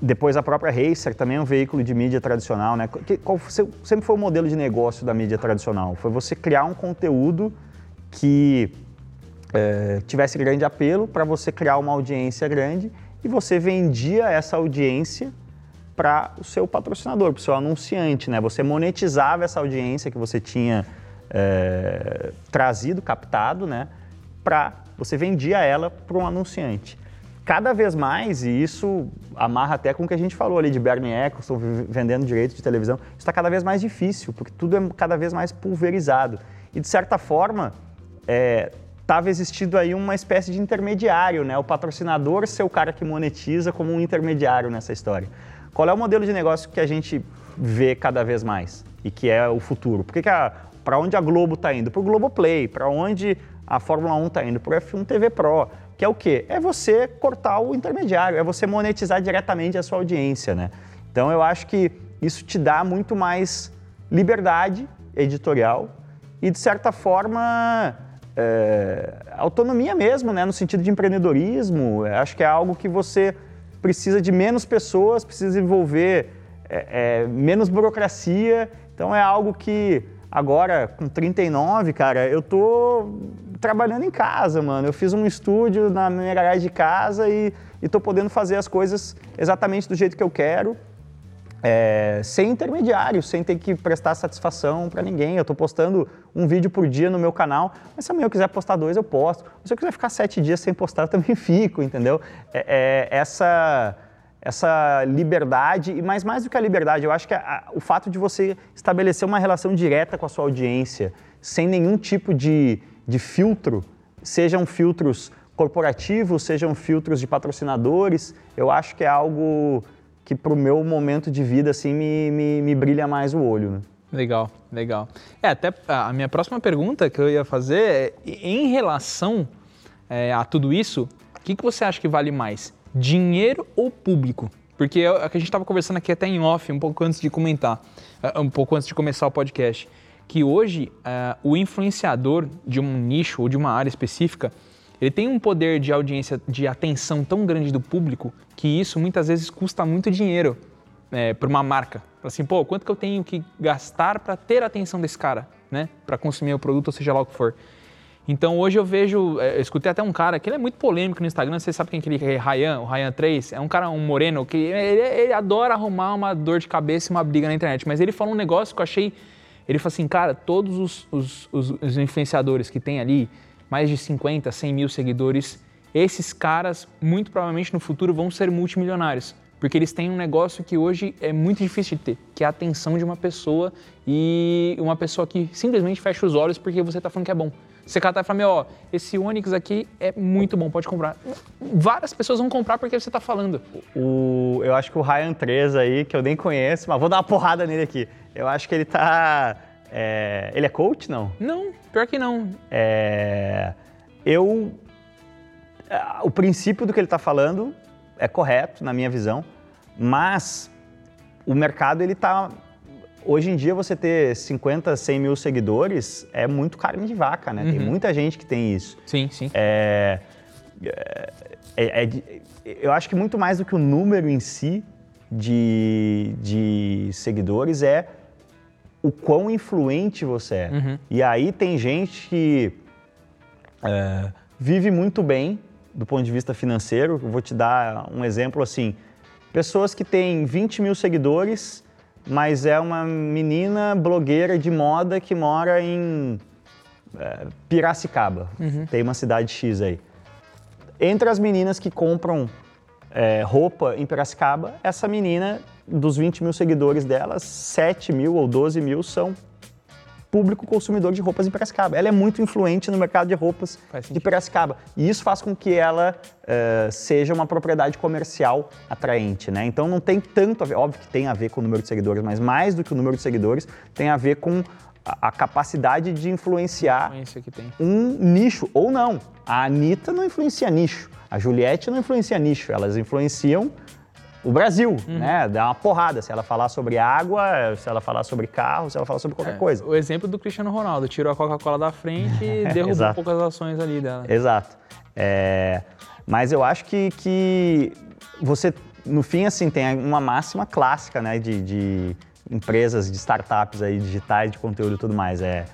Speaker 3: depois a própria Racer também é um veículo de mídia tradicional, né? Que, qual sempre foi o modelo de negócio da mídia tradicional? Foi você criar um conteúdo que é, tivesse grande apelo para você criar uma audiência grande e você vendia essa audiência para o seu patrocinador, para o seu anunciante, né? Você monetizava essa audiência que você tinha é, trazido, captado, né? Para você vendia ela para um anunciante. Cada vez mais, e isso amarra até com o que a gente falou ali de Bernie Eccleston vendendo direitos de televisão, está cada vez mais difícil, porque tudo é cada vez mais pulverizado. E de certa forma, é, estava existindo aí uma espécie de intermediário, né? O patrocinador ser o cara que monetiza como um intermediário nessa história. Qual é o modelo de negócio que a gente vê cada vez mais e que é o futuro? Por que, que para onde a Globo está indo? Para o Globoplay, para onde a Fórmula 1 está indo? Para o F1 TV Pro, que é o quê? É você cortar o intermediário, é você monetizar diretamente a sua audiência, né? Então eu acho que isso te dá muito mais liberdade editorial e de certa forma é, autonomia mesmo, né, no sentido de empreendedorismo. Acho que é algo que você precisa de menos pessoas, precisa envolver é, é, menos burocracia. Então é algo que agora, com 39, cara, eu tô trabalhando em casa, mano. Eu fiz um estúdio na minha garagem de casa e, e tô podendo fazer as coisas exatamente do jeito que eu quero é, sem intermediário, sem ter que prestar satisfação para ninguém. Eu estou postando um vídeo por dia no meu canal, mas se amanhã eu quiser postar dois, eu posto. Se eu quiser ficar sete dias sem postar, eu também fico, entendeu? É, é, essa, essa liberdade, e mais, mais do que a liberdade, eu acho que a, o fato de você estabelecer uma relação direta com a sua audiência, sem nenhum tipo de, de filtro, sejam filtros corporativos, sejam filtros de patrocinadores, eu acho que é algo que pro meu momento de vida, assim, me, me, me brilha mais o olho, né?
Speaker 1: Legal, legal. É, até a minha próxima pergunta que eu ia fazer é, em relação é, a tudo isso, o que, que você acha que vale mais? Dinheiro ou público? Porque é, o que a gente estava conversando aqui até em off, um pouco antes de comentar, é, um pouco antes de começar o podcast, que hoje uh, o influenciador de um nicho ou de uma área específica, ele tem um poder de audiência, de atenção tão grande do público que isso muitas vezes custa muito dinheiro é, para uma marca. Assim, pô, quanto que eu tenho que gastar para ter a atenção desse cara, né? Para consumir o produto, ou seja lá o que for. Então hoje eu vejo, é, eu escutei até um cara que ele é muito polêmico no Instagram, você sabe quem é aquele Ryan, o Ryan 3, é um cara, um moreno, que ele, ele, adora arrumar uma dor de cabeça e uma briga na internet, mas ele falou um negócio que eu achei, ele falou assim, cara, todos os, os, os, os influenciadores que tem ali, mais de 50, 100 mil seguidores, esses caras muito provavelmente no futuro vão ser multimilionários, porque eles têm um negócio que hoje é muito difícil de ter, que é a atenção de uma pessoa e uma pessoa que simplesmente fecha os olhos porque você está falando que é bom. Você catar e fala, meu, ó, esse Onix aqui é muito bom, pode comprar. Várias pessoas vão comprar porque você está falando.
Speaker 3: O, eu acho que o Ryan 3 aí, que eu nem conheço, mas vou dar uma porrada nele aqui. Eu acho que ele tá é, ele é coach, não?
Speaker 1: Não, pior que não.
Speaker 3: É, eu. É, o princípio do que ele está falando é correto, na minha visão, mas o mercado, ele está. Hoje em dia, você ter 50, 100 mil seguidores é muito carne de vaca, né? Uhum. Tem muita gente que tem isso.
Speaker 1: Sim, sim.
Speaker 3: É, é, é, eu acho que muito mais do que o número em si de, de seguidores é o quão influente você é. Uhum. E aí tem gente que é, vive muito bem do ponto de vista financeiro. Eu vou te dar um exemplo assim: pessoas que têm 20 mil seguidores, mas é uma menina blogueira de moda que mora em é, Piracicaba, tem uma cidade X aí. Entre as meninas que compram é, roupa em Piracicaba, essa menina, dos 20 mil seguidores dela, 7 mil ou 12 mil são público consumidor de roupas em Piracicaba. Ela é muito influente no mercado de roupas de. Piracicaba. E isso faz com que ela eh, seja uma propriedade comercial atraente, né? Então não tem tanto a ver, óbvio que tem a ver com o número de seguidores, mas mais do que o número de seguidores, tem a ver com a, a capacidade de influenciar um nicho, ou não. A Anitta não influencia nicho, a Juliette não influencia nicho, elas influenciam o Brasil,
Speaker 1: Uhum.
Speaker 3: né? Dá uma porrada. Se ela falar sobre água, se ela falar sobre carro, se ela falar sobre qualquer coisa.
Speaker 1: O exemplo do Cristiano Ronaldo, tirou a Coca-Cola da frente e derrubou
Speaker 3: Exato.
Speaker 1: poucas ações ali dela.
Speaker 3: Exato. É, mas eu acho que, que você, no fim, assim, tem uma máxima clássica, né, de, de empresas, de startups aí, digitais, de conteúdo e tudo mais. É,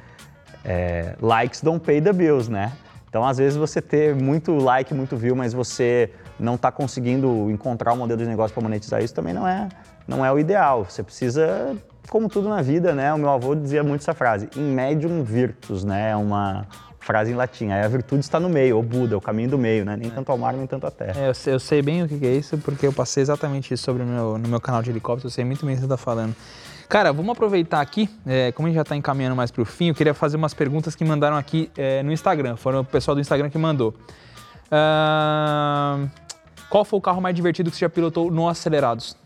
Speaker 3: é, likes don't pay the bills, né? Então, às vezes, você ter muito like, muito view, mas você não está conseguindo encontrar um modelo de negócio para monetizar isso, também não é, não é o ideal. Você precisa, como tudo na vida, né? O meu avô dizia muito essa frase, in medium virtus, né? É uma frase em latim. Aí a virtude está no meio, o Buda, o caminho do meio, né? Nem tanto ao mar, nem tanto à terra.
Speaker 1: É, eu, sei, eu sei bem o que é isso, porque eu passei exatamente isso sobre o meu, no meu canal de helicóptero, eu sei muito bem o que você está falando. Cara, vamos aproveitar aqui, é, como a gente já está encaminhando mais para o fim, eu queria fazer umas perguntas que mandaram aqui é, no Instagram, foram o pessoal do Instagram que mandou. Ahn, qual foi o carro mais divertido que você já pilotou no Acelerados?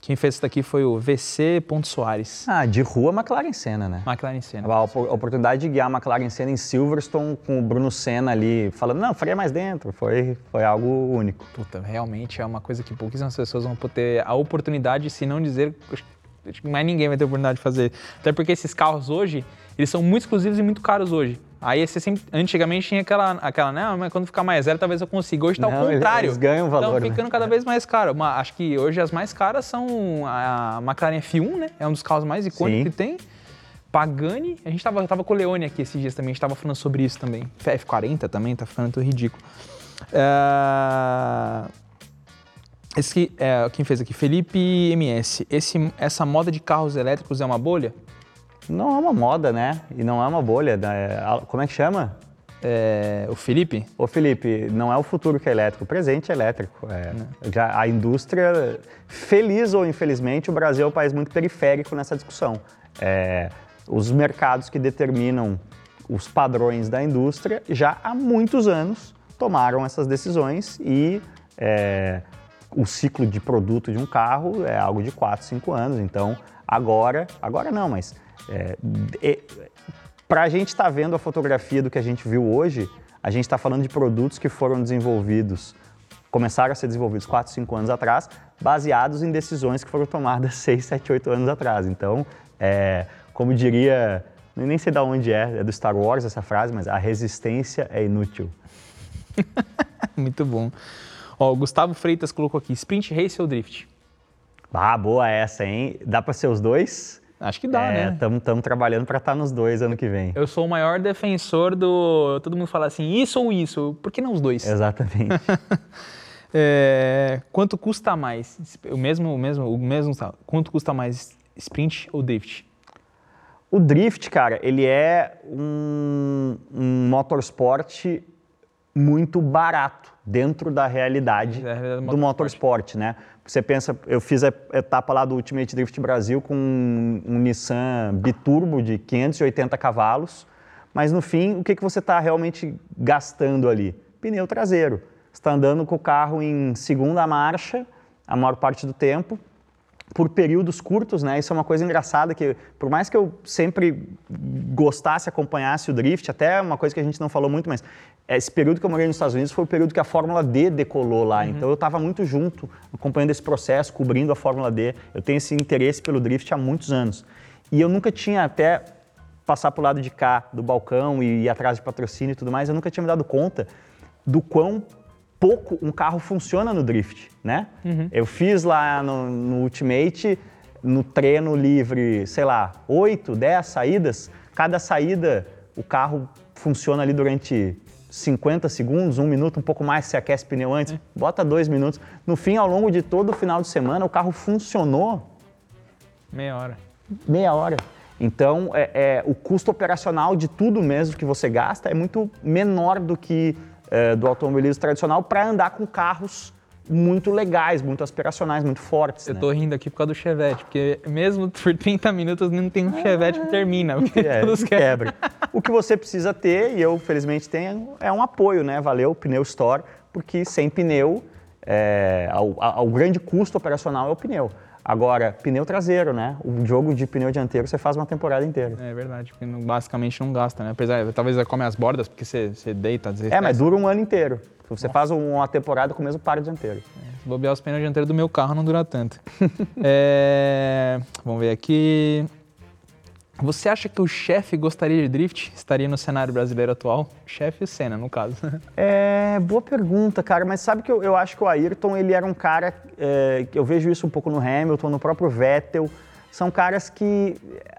Speaker 1: Quem fez isso daqui foi o VC Ponto Soares,
Speaker 3: Ah, de rua, McLaren Senna, né?
Speaker 1: McLaren Senna.
Speaker 3: A a oportunidade de guiar a McLaren Senna em Silverstone com o Bruno Senna ali falando, não, faria mais dentro, foi, foi algo único.
Speaker 1: Puta, realmente é uma coisa que pouquíssimas pessoas vão ter a oportunidade, se não dizer, acho que mais ninguém vai ter a oportunidade de fazer. Até porque esses carros hoje, eles são muito exclusivos e muito caros hoje. Aí você sempre, antigamente tinha aquela, aquela, né, mas quando ficar mais zero talvez eu consiga. Hoje tá
Speaker 3: Não,
Speaker 1: ao contrário.
Speaker 3: eles ganham valor,
Speaker 1: Estão
Speaker 3: né?
Speaker 1: ficando cada vez mais caro. Mas acho que hoje as mais caras são a McLaren F1, né? É um dos carros mais icônicos
Speaker 3: Sim.
Speaker 1: que tem. Pagani, a gente tava, tava com o Leone aqui esses dias também, a gente tava falando sobre isso também. F40 também, tá ficando tudo ridículo. É, Esse, é, quem fez aqui? Felipe MS. Esse, essa moda de carros elétricos é uma bolha?
Speaker 3: Não é uma moda, né? E não é uma bolha. né? Como é que chama?
Speaker 1: É, o Felipe?
Speaker 3: Ô Felipe, não é o futuro que é elétrico, o presente é elétrico. É, já a indústria, feliz ou infelizmente, o Brasil é um país muito periférico nessa discussão. É, os mercados que determinam os padrões da indústria já há muitos anos tomaram essas decisões e é, o ciclo de produto de um carro é algo de 4, 5 anos. Então, agora, agora não, mas é, para a gente estar vendo a fotografia do que a gente viu hoje, a gente está falando de produtos que foram desenvolvidos, começaram a ser desenvolvidos 4, 5 anos atrás, baseados em decisões que foram tomadas 6, 7, 8 anos atrás. Então, é, como diria, nem sei de onde é, é do Star Wars essa frase, mas a resistência é inútil.
Speaker 1: Muito bom. Ó, o Gustavo Freitas colocou aqui, sprint race ou drift?
Speaker 3: Ah, boa essa, hein? Dá para ser os dois?
Speaker 1: Acho que dá, né?
Speaker 3: Estamos trabalhando para estar nos dois ano que vem.
Speaker 1: Eu sou o maior defensor do... Todo mundo fala assim, isso ou isso? Por que não os dois?
Speaker 3: Exatamente.
Speaker 1: É, quanto custa mais? O mesmo, o mesmo, o mesmo. Quanto custa mais sprint ou drift?
Speaker 3: O drift, cara, ele é um, um motorsport muito barato dentro da realidade
Speaker 1: Da realidade do
Speaker 3: do motorsport, né? Você pensa, eu fiz a etapa lá do Ultimate Drift Brasil com um, um Nissan biturbo de 580 cavalos, mas no fim, o que, que você está realmente gastando ali? Pneu traseiro. Você está andando com o carro em segunda marcha a maior parte do tempo, por períodos curtos, né? Isso é uma coisa engraçada que, por mais que eu sempre gostasse, acompanhasse o drift, até uma coisa que a gente não falou muito, mas esse período que eu morei nos Estados Unidos foi o período que a Fórmula D decolou lá. Então eu estava muito junto, acompanhando esse processo, cobrindo a Fórmula D. Eu tenho esse interesse pelo drift há muitos anos. E eu nunca tinha até passar para o lado de cá do balcão e ir atrás de patrocínio e tudo mais, eu nunca tinha me dado conta do quão pouco um carro funciona no drift, né? Eu fiz lá no, no Ultimate, no treino livre, sei lá, 8, 10 saídas. Cada saída, o carro funciona ali durante 50 segundos, um minuto, um pouco mais, se aquece pneu antes, bota dois minutos. No fim, ao longo de todo o final de semana, o carro funcionou
Speaker 1: Meia hora.
Speaker 3: meia hora. Então, é, é, o custo operacional de tudo mesmo que você gasta é muito menor do que é, do automobilismo tradicional para andar com carros muito legais, muito aspiracionais, muito fortes.
Speaker 1: Eu
Speaker 3: né?
Speaker 1: tô rindo aqui por causa do Chevette, porque mesmo por 30 minutos não tem um Chevette que termina. Porque
Speaker 3: É,
Speaker 1: todos.
Speaker 3: O que você precisa ter, e eu felizmente tenho, é um apoio, né? Valeu, Pneu Store, porque sem pneu, é, ao, ao grande custo operacional é o pneu. Agora, pneu traseiro, né? O jogo de pneu dianteiro você faz uma temporada inteira.
Speaker 1: É verdade, porque não- basicamente não gasta, né? Apesar, talvez come as bordas, porque você, você deita, às vezes.
Speaker 3: É, mas dura um ano inteiro. Você faz uma temporada com o mesmo par dianteiro.
Speaker 1: Se bobear os pneus dianteiros do meu carro não dura tanto. É, Vamos ver aqui. Você acha que o chefe gostaria de drift? Estaria no cenário brasileiro atual? Chefe e o Senna, no caso.
Speaker 3: É, boa pergunta, cara. Mas sabe que eu, eu acho que o Ayrton, ele era um cara, é, eu vejo isso um pouco no Hamilton, no próprio Vettel. São caras que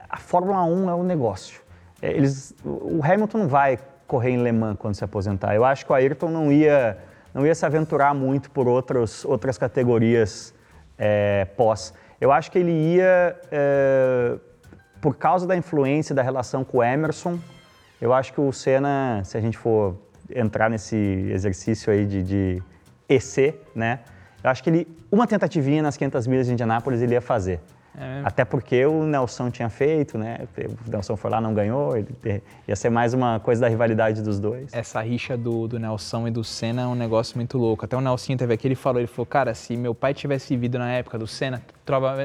Speaker 3: a Fórmula 1 é um negócio. É, eles, o Hamilton não vai correr em Le Mans quando se aposentar. Eu acho que o Ayrton não ia, não ia se aventurar muito por outros, outras categorias é, pós. Eu acho que ele ia, é, por causa da influência da relação com o Emerson, eu acho que o Senna, se a gente for entrar nesse exercício aí de, de EC, né? Eu acho que ele, uma tentativinha nas 500 milhas de Indianápolis ele ia fazer.
Speaker 1: É?
Speaker 3: Até porque o Nelson tinha feito, né? O Nelson foi lá, não ganhou, ele ia ser mais uma coisa da rivalidade dos dois.
Speaker 1: Essa rixa do, do Nelson e do Senna é um negócio muito louco. Até o Nelson teve aqui, ele falou, ele falou, cara, se meu pai tivesse vivido na época do Senna,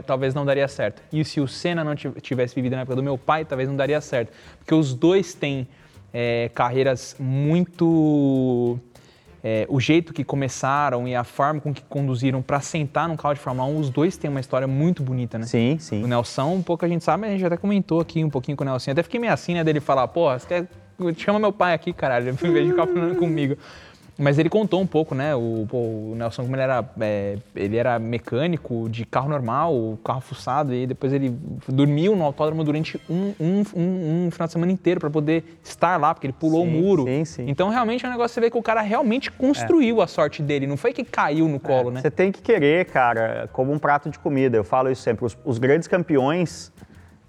Speaker 1: talvez não daria certo. E se o Senna não tiv- tivesse vivido na época do meu pai, talvez não daria certo. Porque os dois têm é, carreiras muito... é, o jeito que começaram e a forma com que conduziram para sentar num carro de Fórmula 1, os dois têm uma história muito bonita, né?
Speaker 3: Sim,
Speaker 1: O
Speaker 3: sim.
Speaker 1: Nelson, um pouco a gente sabe, a gente até comentou aqui um pouquinho com o Nelson. Até fiquei meio assim, né, dele falar, porra, você quer... chama meu pai aqui, caralho, em vez de ficar falando comigo. Mas ele contou um pouco, né, o, o Nelson, como ele era, é, ele era mecânico de carro normal, carro fuçado, e depois ele dormiu no autódromo durante um, um, um, um final de semana inteiro para poder estar lá, porque ele pulou
Speaker 3: Sim,
Speaker 1: o muro.
Speaker 3: sim, sim.
Speaker 1: Então, realmente, é um negócio que você vê que o cara realmente construiu a sorte dele, não foi que caiu no colo, né?
Speaker 3: Você tem que querer, cara, como um prato de comida. Eu falo isso sempre. Os, os grandes campeões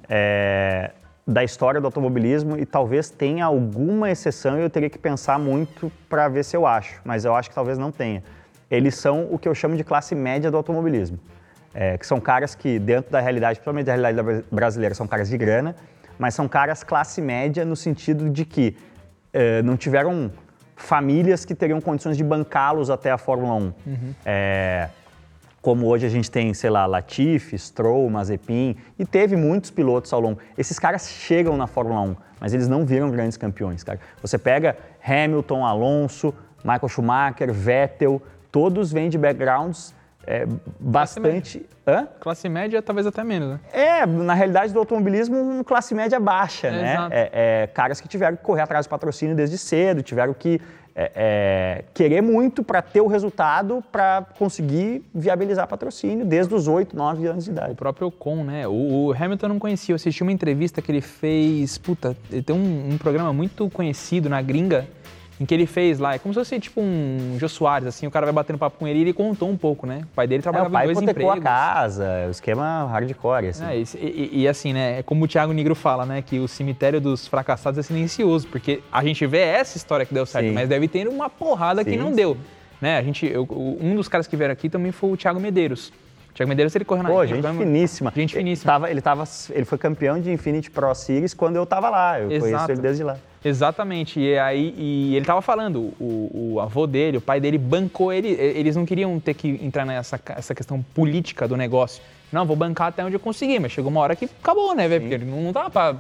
Speaker 3: é, da história do automobilismo, e talvez tenha alguma exceção, e eu teria que pensar muito para ver se eu acho, mas eu acho que talvez não tenha. Eles são o que eu chamo de classe média do automobilismo. É, que são caras que, dentro da realidade, principalmente da realidade bra- brasileira, são caras de grana, mas são caras classe média no sentido de que eh, não tiveram famílias que teriam condições de bancá-los até a Fórmula 1. É, como hoje a gente tem, sei lá, Latifi, Stroll, Mazepin, e teve muitos pilotos ao longo. Esses caras chegam na Fórmula 1, mas eles não viram grandes campeões, cara. Você pega Hamilton, Alonso, Michael Schumacher, Vettel, todos vêm de backgrounds é, bastante... Hã?
Speaker 1: Classe média, talvez até menos, né?
Speaker 3: É, na realidade do automobilismo, um classe média baixa,
Speaker 1: É,
Speaker 3: né? É, é, caras que tiveram que correr atrás do patrocínio desde cedo, tiveram que é, é, querer muito para ter o resultado para conseguir viabilizar patrocínio desde os 8, 9 anos de
Speaker 1: O
Speaker 3: idade.
Speaker 1: próprio Ocon, né? O, o Hamilton não conhecia. Eu assisti uma entrevista que ele fez. Puta, ele tem um, um programa muito conhecido na gringa em que ele fez lá. É como se fosse tipo um Jô Soares, assim. O cara vai batendo papo com ele e ele contou um pouco, né? O pai dele
Speaker 3: É,
Speaker 1: trabalhava
Speaker 3: o pai
Speaker 1: em dois empregos.
Speaker 3: a casa, o esquema hardcore, assim.
Speaker 1: É, e, e- e assim, né? É como o Thiago Negro fala, né? Que o cemitério dos fracassados é silencioso, porque a gente vê essa história que deu certo,
Speaker 3: Sim.
Speaker 1: mas deve ter uma porrada que
Speaker 3: Sim,
Speaker 1: não
Speaker 3: sim.
Speaker 1: deu. Né? A gente, eu- um dos caras que vieram aqui também foi o Thiago Medeiros. O Thiago Medeiros, ele correu na
Speaker 3: Pô, gente
Speaker 1: foi-
Speaker 3: finíssima.
Speaker 1: Gente
Speaker 3: Ele
Speaker 1: finíssima.
Speaker 3: tava, ele, tava, ele foi campeão de Infinity Pro Series quando eu tava lá. Eu conheço
Speaker 1: Exato.
Speaker 3: ele desde lá.
Speaker 1: Exatamente. E aí e ele tava falando, o, o avô dele, o pai dele bancou ele. Eles não queriam ter que entrar nessa essa questão política do negócio. Não, vou bancar até onde eu conseguir, mas chegou uma hora que acabou, né, velho? Porque ele não, pra ba-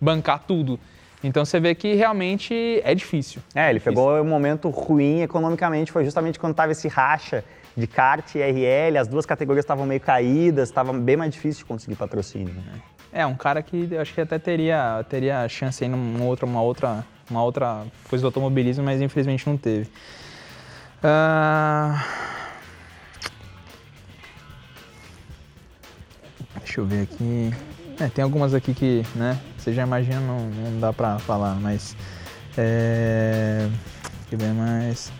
Speaker 1: bancar tudo. Então você vê que realmente é difícil.
Speaker 3: É, ele
Speaker 1: Difícil.
Speaker 3: pegou um momento ruim economicamente, foi justamente quando tava esse racha de kart e RL, as duas categorias estavam meio caídas, estava bem mais difícil de conseguir patrocínio. né?
Speaker 1: É, um cara que eu acho que até teria, teria chance aí numa outra, uma outra, uma outra coisa do automobilismo, mas infelizmente não teve. Ah, Deixa eu ver aqui. É, tem algumas aqui que, né, você já imagina, não, não dá pra falar, mas. É... Deixa eu ver mais.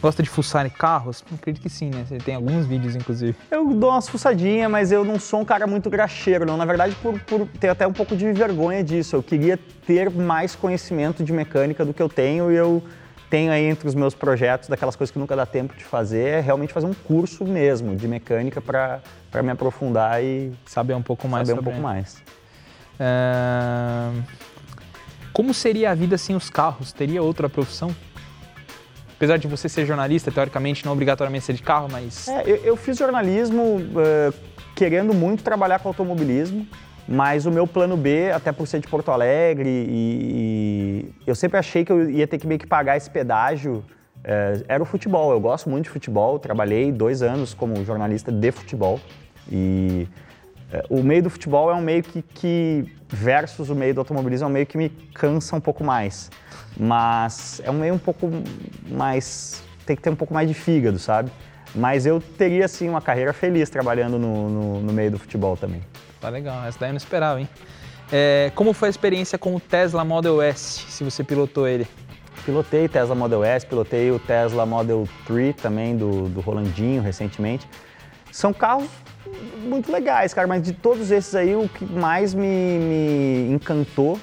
Speaker 1: Gosta de fuçar em carros? Acredito que sim, né? Você tem alguns vídeos, inclusive.
Speaker 3: Eu dou umas fuçadinhas, mas eu não sou um cara muito graxeiro, não. Na verdade, por, por ter até um pouco de vergonha disso. Eu queria ter mais conhecimento de mecânica do que eu tenho e eu tenho aí entre os meus projetos, daquelas coisas que nunca dá tempo de fazer, é realmente fazer um curso mesmo de mecânica para me aprofundar e
Speaker 1: Saber um pouco mais
Speaker 3: saber um pouco mais.
Speaker 1: É, Como seria a vida sem os carros? Teria outra profissão? Apesar de você ser jornalista, teoricamente não obrigatoriamente ser de carro, mas
Speaker 3: É, eu, eu fiz jornalismo eh, querendo muito trabalhar com automobilismo, mas o meu plano B, até por ser de Porto Alegre, e, e eu sempre achei que eu ia ter que meio que pagar esse pedágio, eh, era o futebol. Eu gosto muito de futebol, trabalhei dois anos como jornalista de futebol. E eh, o meio do futebol é um meio que, que, versus o meio do automobilismo, é um meio que me cansa um pouco mais. Mas é um meio um pouco mais. tem que ter um pouco mais de fígado, sabe? Mas eu teria, sim, uma carreira feliz trabalhando no, no- no meio do futebol também.
Speaker 1: tá legal. Essa daí eu não esperava, hein? É, como foi a experiência com o Tesla Model S, se você pilotou ele?
Speaker 3: Pilotei Tesla Model S, pilotei o Tesla Model 3 também, do, do Rolandinho, recentemente. São carros muito legais, cara, mas de todos esses aí, o que mais me, me encantou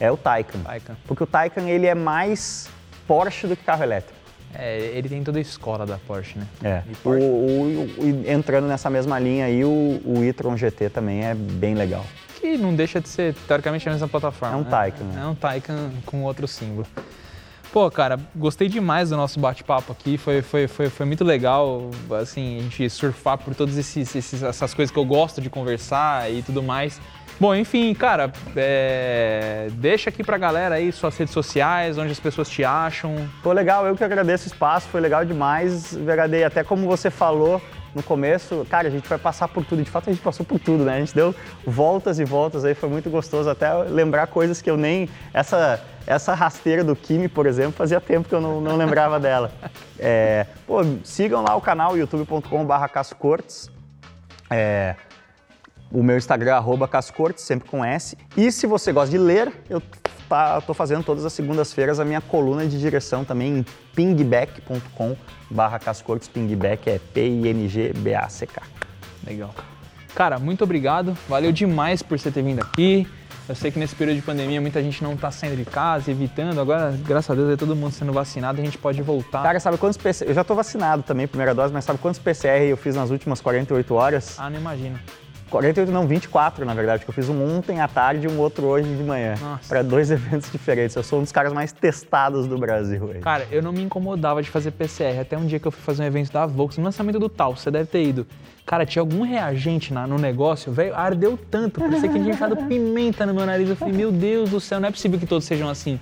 Speaker 3: é o Taycan.
Speaker 1: Taycan.
Speaker 3: Porque o Taycan, ele é mais Porsche do que carro elétrico.
Speaker 1: É, ele tem toda a escola da Porsche, né?
Speaker 3: É.
Speaker 1: E
Speaker 3: O,
Speaker 1: Porsche?
Speaker 3: o- o- entrando nessa mesma linha aí, o, o e-tron GT também é bem legal.
Speaker 1: Que não deixa de ser, teoricamente, a mesma plataforma.
Speaker 3: É um
Speaker 1: né?
Speaker 3: Taycan, né?
Speaker 1: É um Taycan com outro símbolo. Pô, cara, gostei demais do nosso bate-papo aqui. Foi, foi, foi, foi muito legal, assim, a gente surfar por todas essas coisas que eu gosto de conversar e tudo mais. Bom, enfim, cara, é, deixa aqui pra galera aí suas redes sociais, onde as pessoas te acham.
Speaker 3: Pô, legal, eu que agradeço o espaço, foi legal demais. VHD, até como você falou no começo, cara, a gente vai passar por tudo. De fato, a gente passou por tudo, né? A gente deu voltas e voltas aí, foi muito gostoso até lembrar coisas que eu nem. Essa, essa rasteira do Kimi, por exemplo, fazia tempo que eu não, não lembrava dela. É, pô, sigam lá o canal youtube.com.br Cortes. É, o meu Instagram é arroba Cascortes, sempre com S. E se você gosta de ler, eu tá, tô fazendo todas as segundas-feiras a minha coluna de direção também em pingback.com barra Cascortes. Pingback é P-I-N-G-B-A-C-K.
Speaker 1: Legal. Cara, muito obrigado. Valeu demais por você ter vindo aqui. Eu sei que nesse período de pandemia muita gente não tá saindo de casa, evitando. Agora, graças a Deus, é todo mundo sendo vacinado e a gente pode voltar.
Speaker 3: Cara, sabe quantos PCR... Eu já tô vacinado também, primeira dose, mas sabe quantos PCR eu fiz nas últimas 48 horas?
Speaker 1: Ah, não imagino.
Speaker 3: 48 não, 24 na verdade, porque eu fiz um ontem à tarde e um outro hoje de manhã.
Speaker 1: Nossa.
Speaker 3: Para dois eventos diferentes. Eu sou um dos caras mais testados do Brasil. aí.
Speaker 1: Cara, eu não me incomodava de fazer PCR. Até um dia que eu fui fazer um evento da Volks, no lançamento do Tal, você deve ter ido. Cara, tinha algum reagente na- no negócio, velho, ardeu tanto. Parecia que tinha enfiado pimenta no meu nariz. Eu falei, meu Deus do céu, não é possível que todos sejam assim.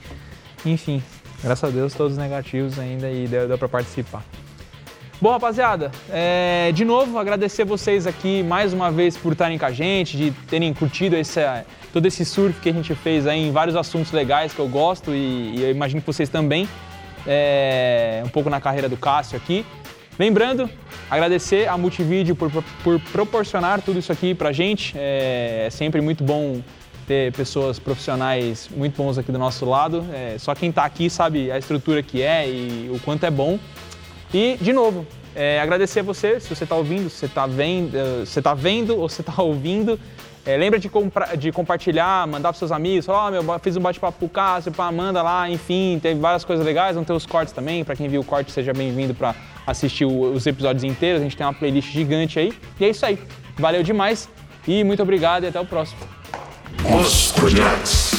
Speaker 1: Enfim, graças a Deus, todos negativos ainda e deu, deu pra participar. Bom, rapaziada, é, de novo agradecer vocês aqui mais uma vez por estarem com a gente, de terem curtido esse, todo esse surf que a gente fez aí em vários assuntos legais que eu gosto e, e eu imagino que vocês também, é, um pouco na carreira do Cássio aqui. Lembrando, agradecer a Multivídeo por, por proporcionar tudo isso aqui pra gente. É, é sempre muito bom ter pessoas profissionais muito bons aqui do nosso lado. É, só quem tá aqui sabe a estrutura que é e o quanto é bom. E, de novo, é, agradecer a você, se você está ouvindo, se você está vendo, eh, se tá vendo ou se está ouvindo. É, lembra de, compra- de compartilhar, mandar para seus amigos, falar, ó, meu, fiz um bate-papo com o Cássio, pá, manda lá, enfim, teve várias coisas legais, vão ter os cortes também, para quem viu o corte, seja bem-vindo para assistir o- os episódios inteiros, a gente tem uma playlist gigante aí. E é isso aí, valeu demais e muito obrigado e até o próximo.
Speaker 2: Os Podcast.